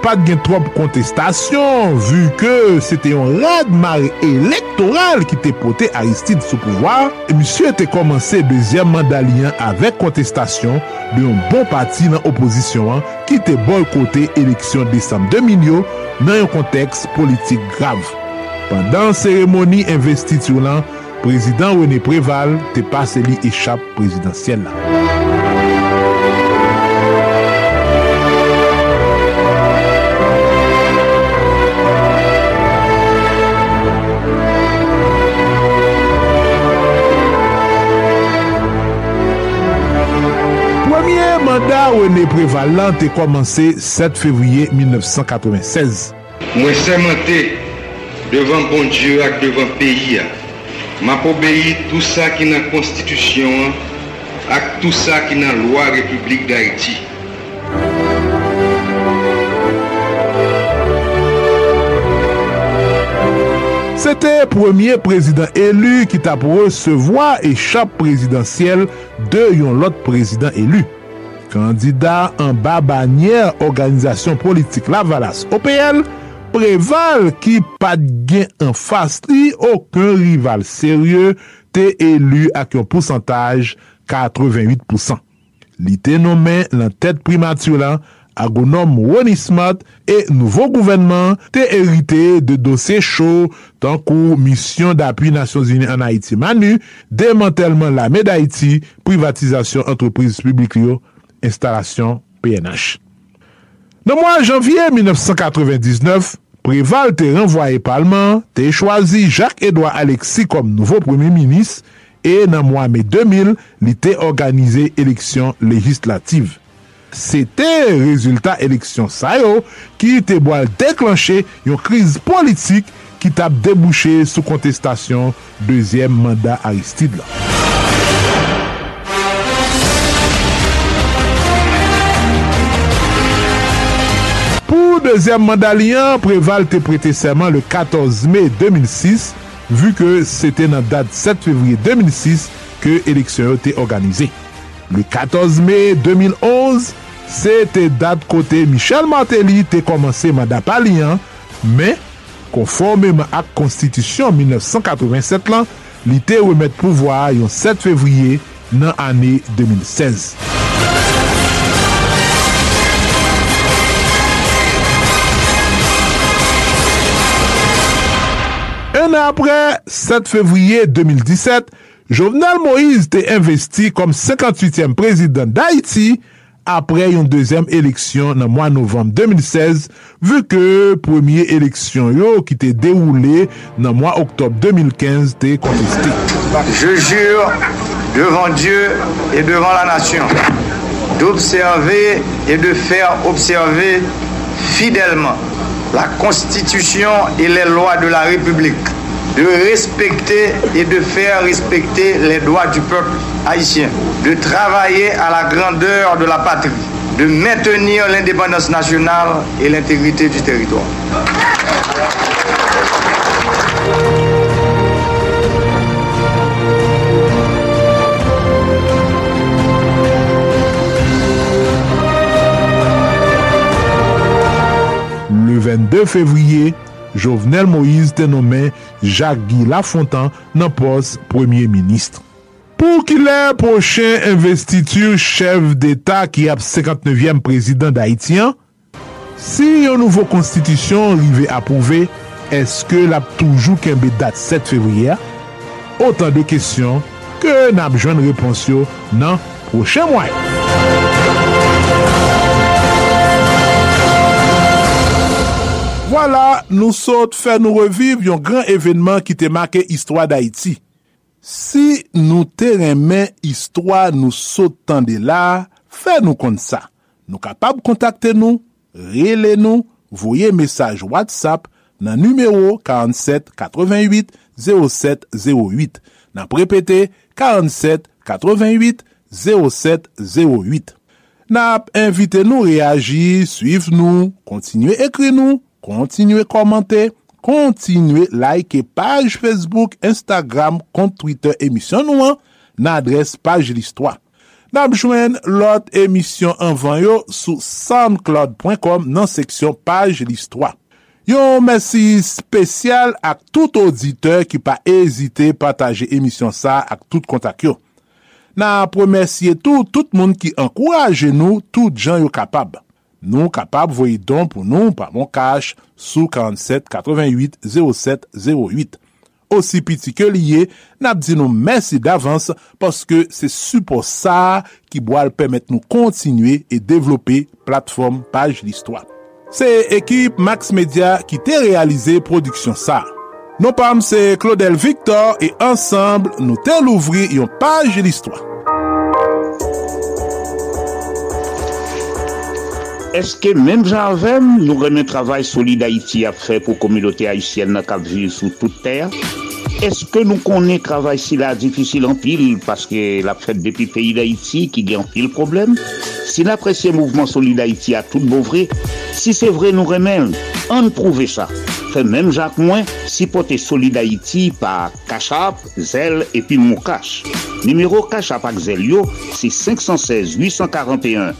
Pat gen trope kontestasyon, vu ke se te yon rad mare elektoral ki te pote Aristide sou pouvoar, msye te komanse bezyan mandalyan avek kontestasyon de yon bon pati nan oposisyon an ki te boykote eleksyon de Sam de Milio nan yon konteks politik grav. Pandan seremoni investit yon an, prezident Rene Preval te pase li echap prezidansyen la. ne prevalante kwa manse 7 fevriye 1996. Mwen seman te devan bon diyo ak devan peyi ma pou beyi tout sa ki nan konstitusyon ak tout sa ki nan loa republik da iti. Se te premier prezident elu ki ta pou recevoi e chap prezidentiel de yon lot prezident elu. kandida an ba banyer organizasyon politik la valas OPL, preval ki pat gen an fasti okon rival serye te elu ak yon pousantaj 88%. Li te nomen lan tet primatio la, agonom Roni Smat e nouvo gouvenman te erite de dosye chou tankou misyon d'apui Nasyon Zini an Haiti manu, demantelman la medayiti privatizasyon antrepriz publikyo instalasyon PNH. Nan mwa janvye 1999, Prival te renvoye parman, te chwazi Jacques-Edouard Alexis kom nouvo premier-ministre, e nan mwa mai 2000, li te organize eleksyon legislative. Se te rezultat eleksyon sayo, ki te boal deklanshe yon kriz politik ki tap debouche sou kontestasyon deuxième mandat Aristide. mandalian prevale te prete serman le 14 May 2006 vu ke se te nan dat 7 Fevri 2006 ke eleksyon te organize. Le 14 May 2011 se te dat kote Michel Martelly te komanse mandalian men konforme ak konstitusyon 1987 lan li te remet pouvoi yon 7 Fevri nan ane 2016. apre 7 fevriye 2017, Jovenel Moïse te investi kom 58e prezident d'Haïti apre yon 2e eleksyon nan mwa novembe 2016, vu ke 1e eleksyon yo ki te deroule nan mwa oktob 2015 te konvesti. Je jure devant Dieu et devant la nation d'observer et de faire observer fidèlement la constitution et les lois de la république de respecter et de faire respecter les droits du peuple haïtien, de travailler à la grandeur de la patrie, de maintenir l'indépendance nationale et l'intégrité du territoire. Le 22 février, Jovenel Moïse tenome Jacques Guy Lafontan nan pos Premier Ministre. Pou ki lè prochen investitur chev d'Etat ki ap 59e prezident d'Haïtien, si yon nouvo konstitisyon rive apouve, eske l'ap toujou kembe dat 7 fevrier? Otan de kesyon ke nan ap jwen reponsyo nan prochen mwen. nou sote fè nou reviv yon gran evenman ki te make istwa d'Haïti si nou teren men istwa nou sote tan de la fè nou kon sa nou kapab kontakte nou rile nou voye mesaj whatsapp nan numero 47 88 07 08 nan prepete 47 88 07 08 nan ap invite nou reagi suive nou kontinue ekri nou Kontinue komante, kontinue like e page Facebook, Instagram, kont Twitter emisyon nou an, nan adres page l'histoire. Nan pjwen lot emisyon anvan yo sou soundcloud.com nan seksyon page l'histoire. Yo mersi spesyal ak tout auditeur ki pa ezite pataje emisyon sa ak tout kontak yo. Nan pwemersye tout, tout moun ki ankouraje nou, tout jan yo kapab. Nou kapap voye don pou nou pa moun kache sou 4788 0708. Osi piti ke liye, nap di nou mesi davans poske se supo sa ki boal pemet nou kontinue e devlope platform Paj Listoine. Se ekip Max Media ki te realize produksyon sa. Nou pam se Claudel Victor e ansamble nou tel ouvri yon Paj Listoine. est-ce que même j'avais nous un travail solide Haïti faire pour la communauté haïtienne qui a vécu sur toute terre est que que nous travail si la en pile parce que la fête depuis pays pays qui qui en pile problème? si l'apprécié mouvement SolidAïti Haïti a tout beau vrai, si c'est vrai nous remèlons. on prouve ça. Fait Même Jacques Moins, si poté solide haïti par Kachap, Kachap, et puis Moukache. Numéro Numéro ak c'est 516-841-6383,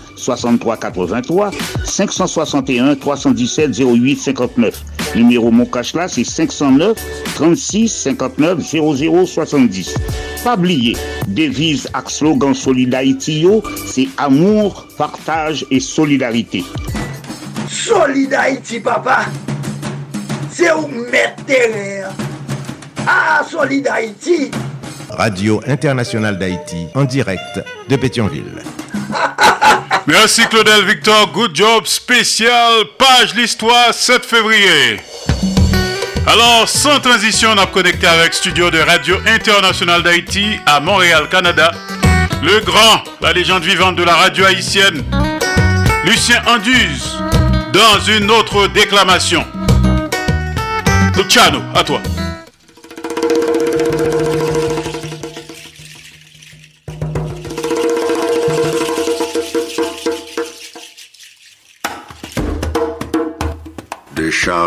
561-317-0859. Numéro Moukache là, c'est 509 36 0070. 00 Pas oublier, devise avec slogan Solidarité, c'est amour, partage et solidarité. Solidarité, papa, c'est où mettre Ah, Solidarité! Radio Internationale d'Haïti, en direct de Pétionville. Merci Claudel Victor, good job spécial, page l'histoire 7 février. Alors, sans transition, on a connecté avec Studio de Radio Internationale d'Haïti à Montréal, Canada. Le grand, la légende vivante de la radio haïtienne, Lucien Anduze, dans une autre déclamation. Luciano, à toi.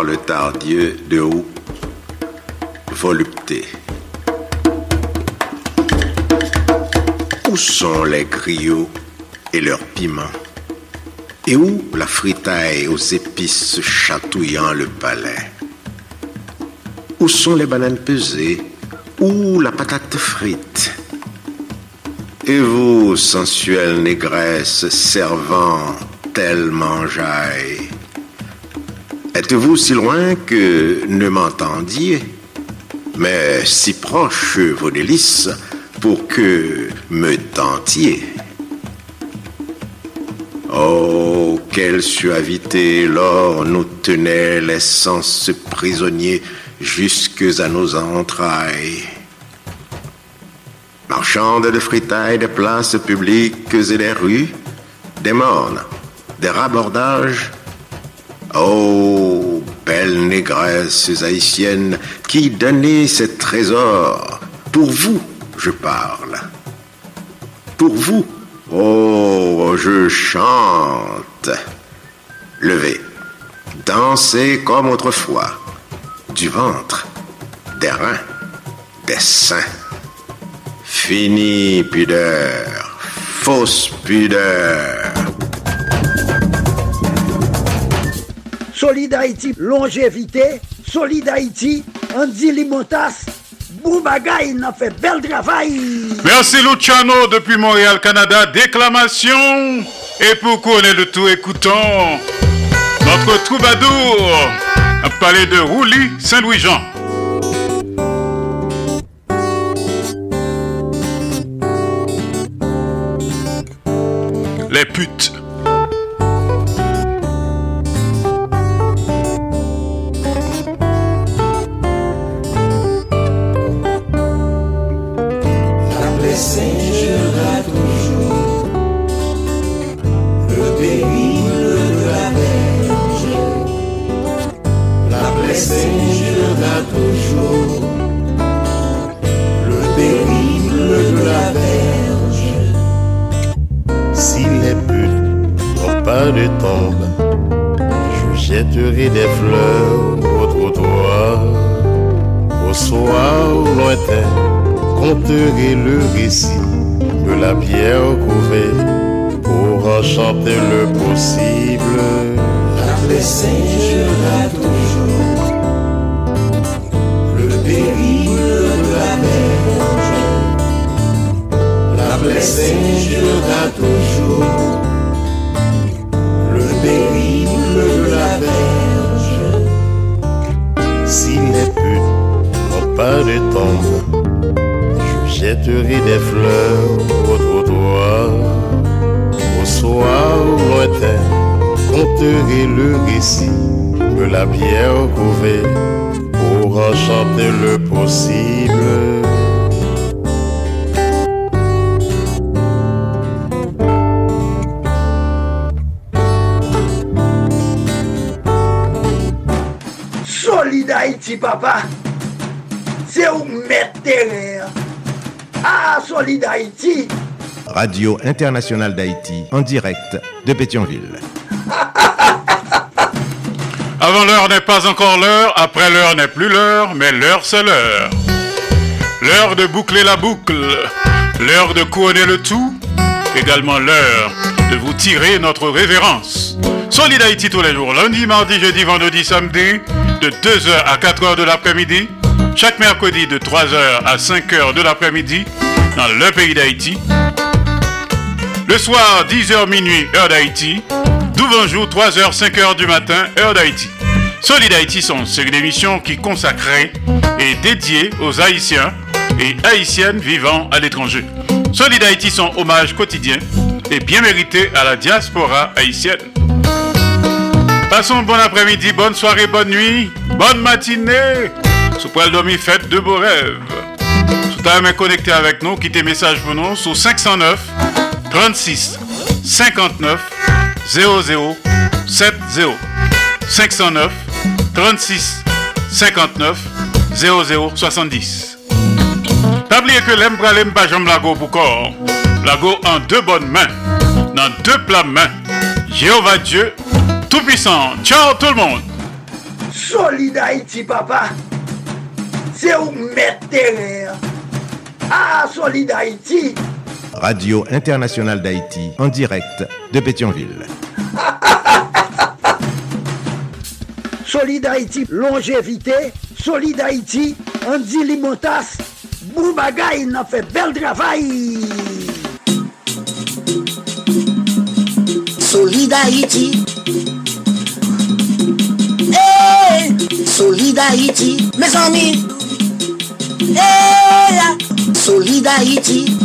le tardieu de haut volupté. Où sont les griots et leurs piments Et où la fritaille aux épices chatouillant le palais Où sont les bananes pesées Où la patate frite Et vous, sensuelle négresse, servant tellement mangeaille Êtes-vous si loin que ne m'entendiez, mais si proche, vos délices, pour que me tentiez Oh, quelle suavité l'or nous tenait, les sens prisonniers jusque à nos entrailles. Marchande de fritailles des places publiques et des rues, des mornes, des rabordages, Oh, belles négresses haïtiennes, qui donnez ces trésors Pour vous, je parle. Pour vous, oh, je chante. Levez, dansez comme autrefois, du ventre, des reins, des seins. Fini pudeur, fausse pudeur. Solid Haïti, longévité. Solid Haïti, Andy Limotas. Boubagaï, il a fait bel travail. Merci Luciano depuis Montréal, Canada. Déclamation. Et pour connaître le tout, écoutons notre troubadour. un palais de Rouli Saint-Louis-Jean. Les putes. Comptez le récit de la pierre couvée pour enchanter le possible. La sera toujours le péril de la verge. La blessée sera toujours le péril de la verge. Si n'est Jou jeteri de fleur O trodouan Ou soan ou loyter Konteri le resi Me la biye okove Ou rajante le posibe Soli da iti papa Ah Solid Haïti. Radio Internationale d'Haïti, en direct de Pétionville. Avant l'heure n'est pas encore l'heure, après l'heure n'est plus l'heure, mais l'heure c'est l'heure. L'heure de boucler la boucle, l'heure de couronner le tout, également l'heure de vous tirer notre révérence. Solid Haïti tous les jours, lundi, mardi, jeudi, vendredi, samedi, de 2h à 4h de l'après-midi chaque mercredi de 3h à 5h de l'après-midi dans le pays d'Haïti. Le soir, 10h minuit, heure d'Haïti. jour, 3h, 5h du matin, heure d'Haïti. Solid Haïti sont une émission qui consacrée et dédiée aux Haïtiens et Haïtiennes vivant à l'étranger. Solid Haïti sont hommage quotidien et bien mérité à la diaspora haïtienne. Passons bon après-midi, bonne soirée, bonne nuit, bonne matinée. Sous poil dormi, faites de beaux rêves. Tout à l'heure, connecté avec nous, quittez messages pour nous sur 509 36 59 00 70. 509 36 59 00 70. N'oubliez que l'aime pralem pas jambe lago pour corps. Lago en deux bonnes mains, dans deux plats mains. Jéhovah Dieu, tout puissant. Ciao tout le monde. Solidarité papa c'est où mettre Ah, Solid Haïti. Radio Internationale d'Haïti, en direct de Pétionville. Solid Haïti, longévité. Solid Haïti, Andy Limotas. Boubagaï, n'a fait bel travail. Solid Haïti. Hey! Solid Haïti, mes amis. Indonesia! Solidaryti!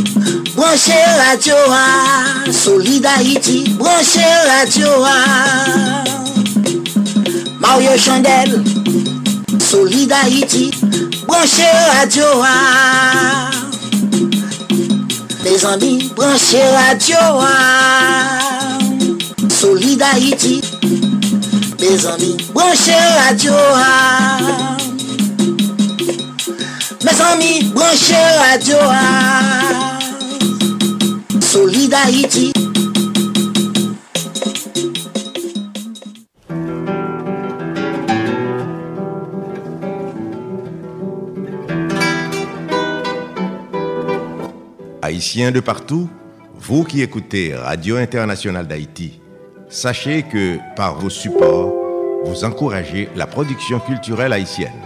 Branjera Choran! Ah. Solidaryti! Branjera Choran! Ah. Maure Chandel! Solidaryti! Branjera Choran! Ah. wiele mimi branjera Choran! Solidaryti! minimize annu bransha chora Mes amis, branchez radio à hein. Haïti Haïtiens de partout, vous qui écoutez Radio Internationale d'Haïti, sachez que par vos supports, vous encouragez la production culturelle haïtienne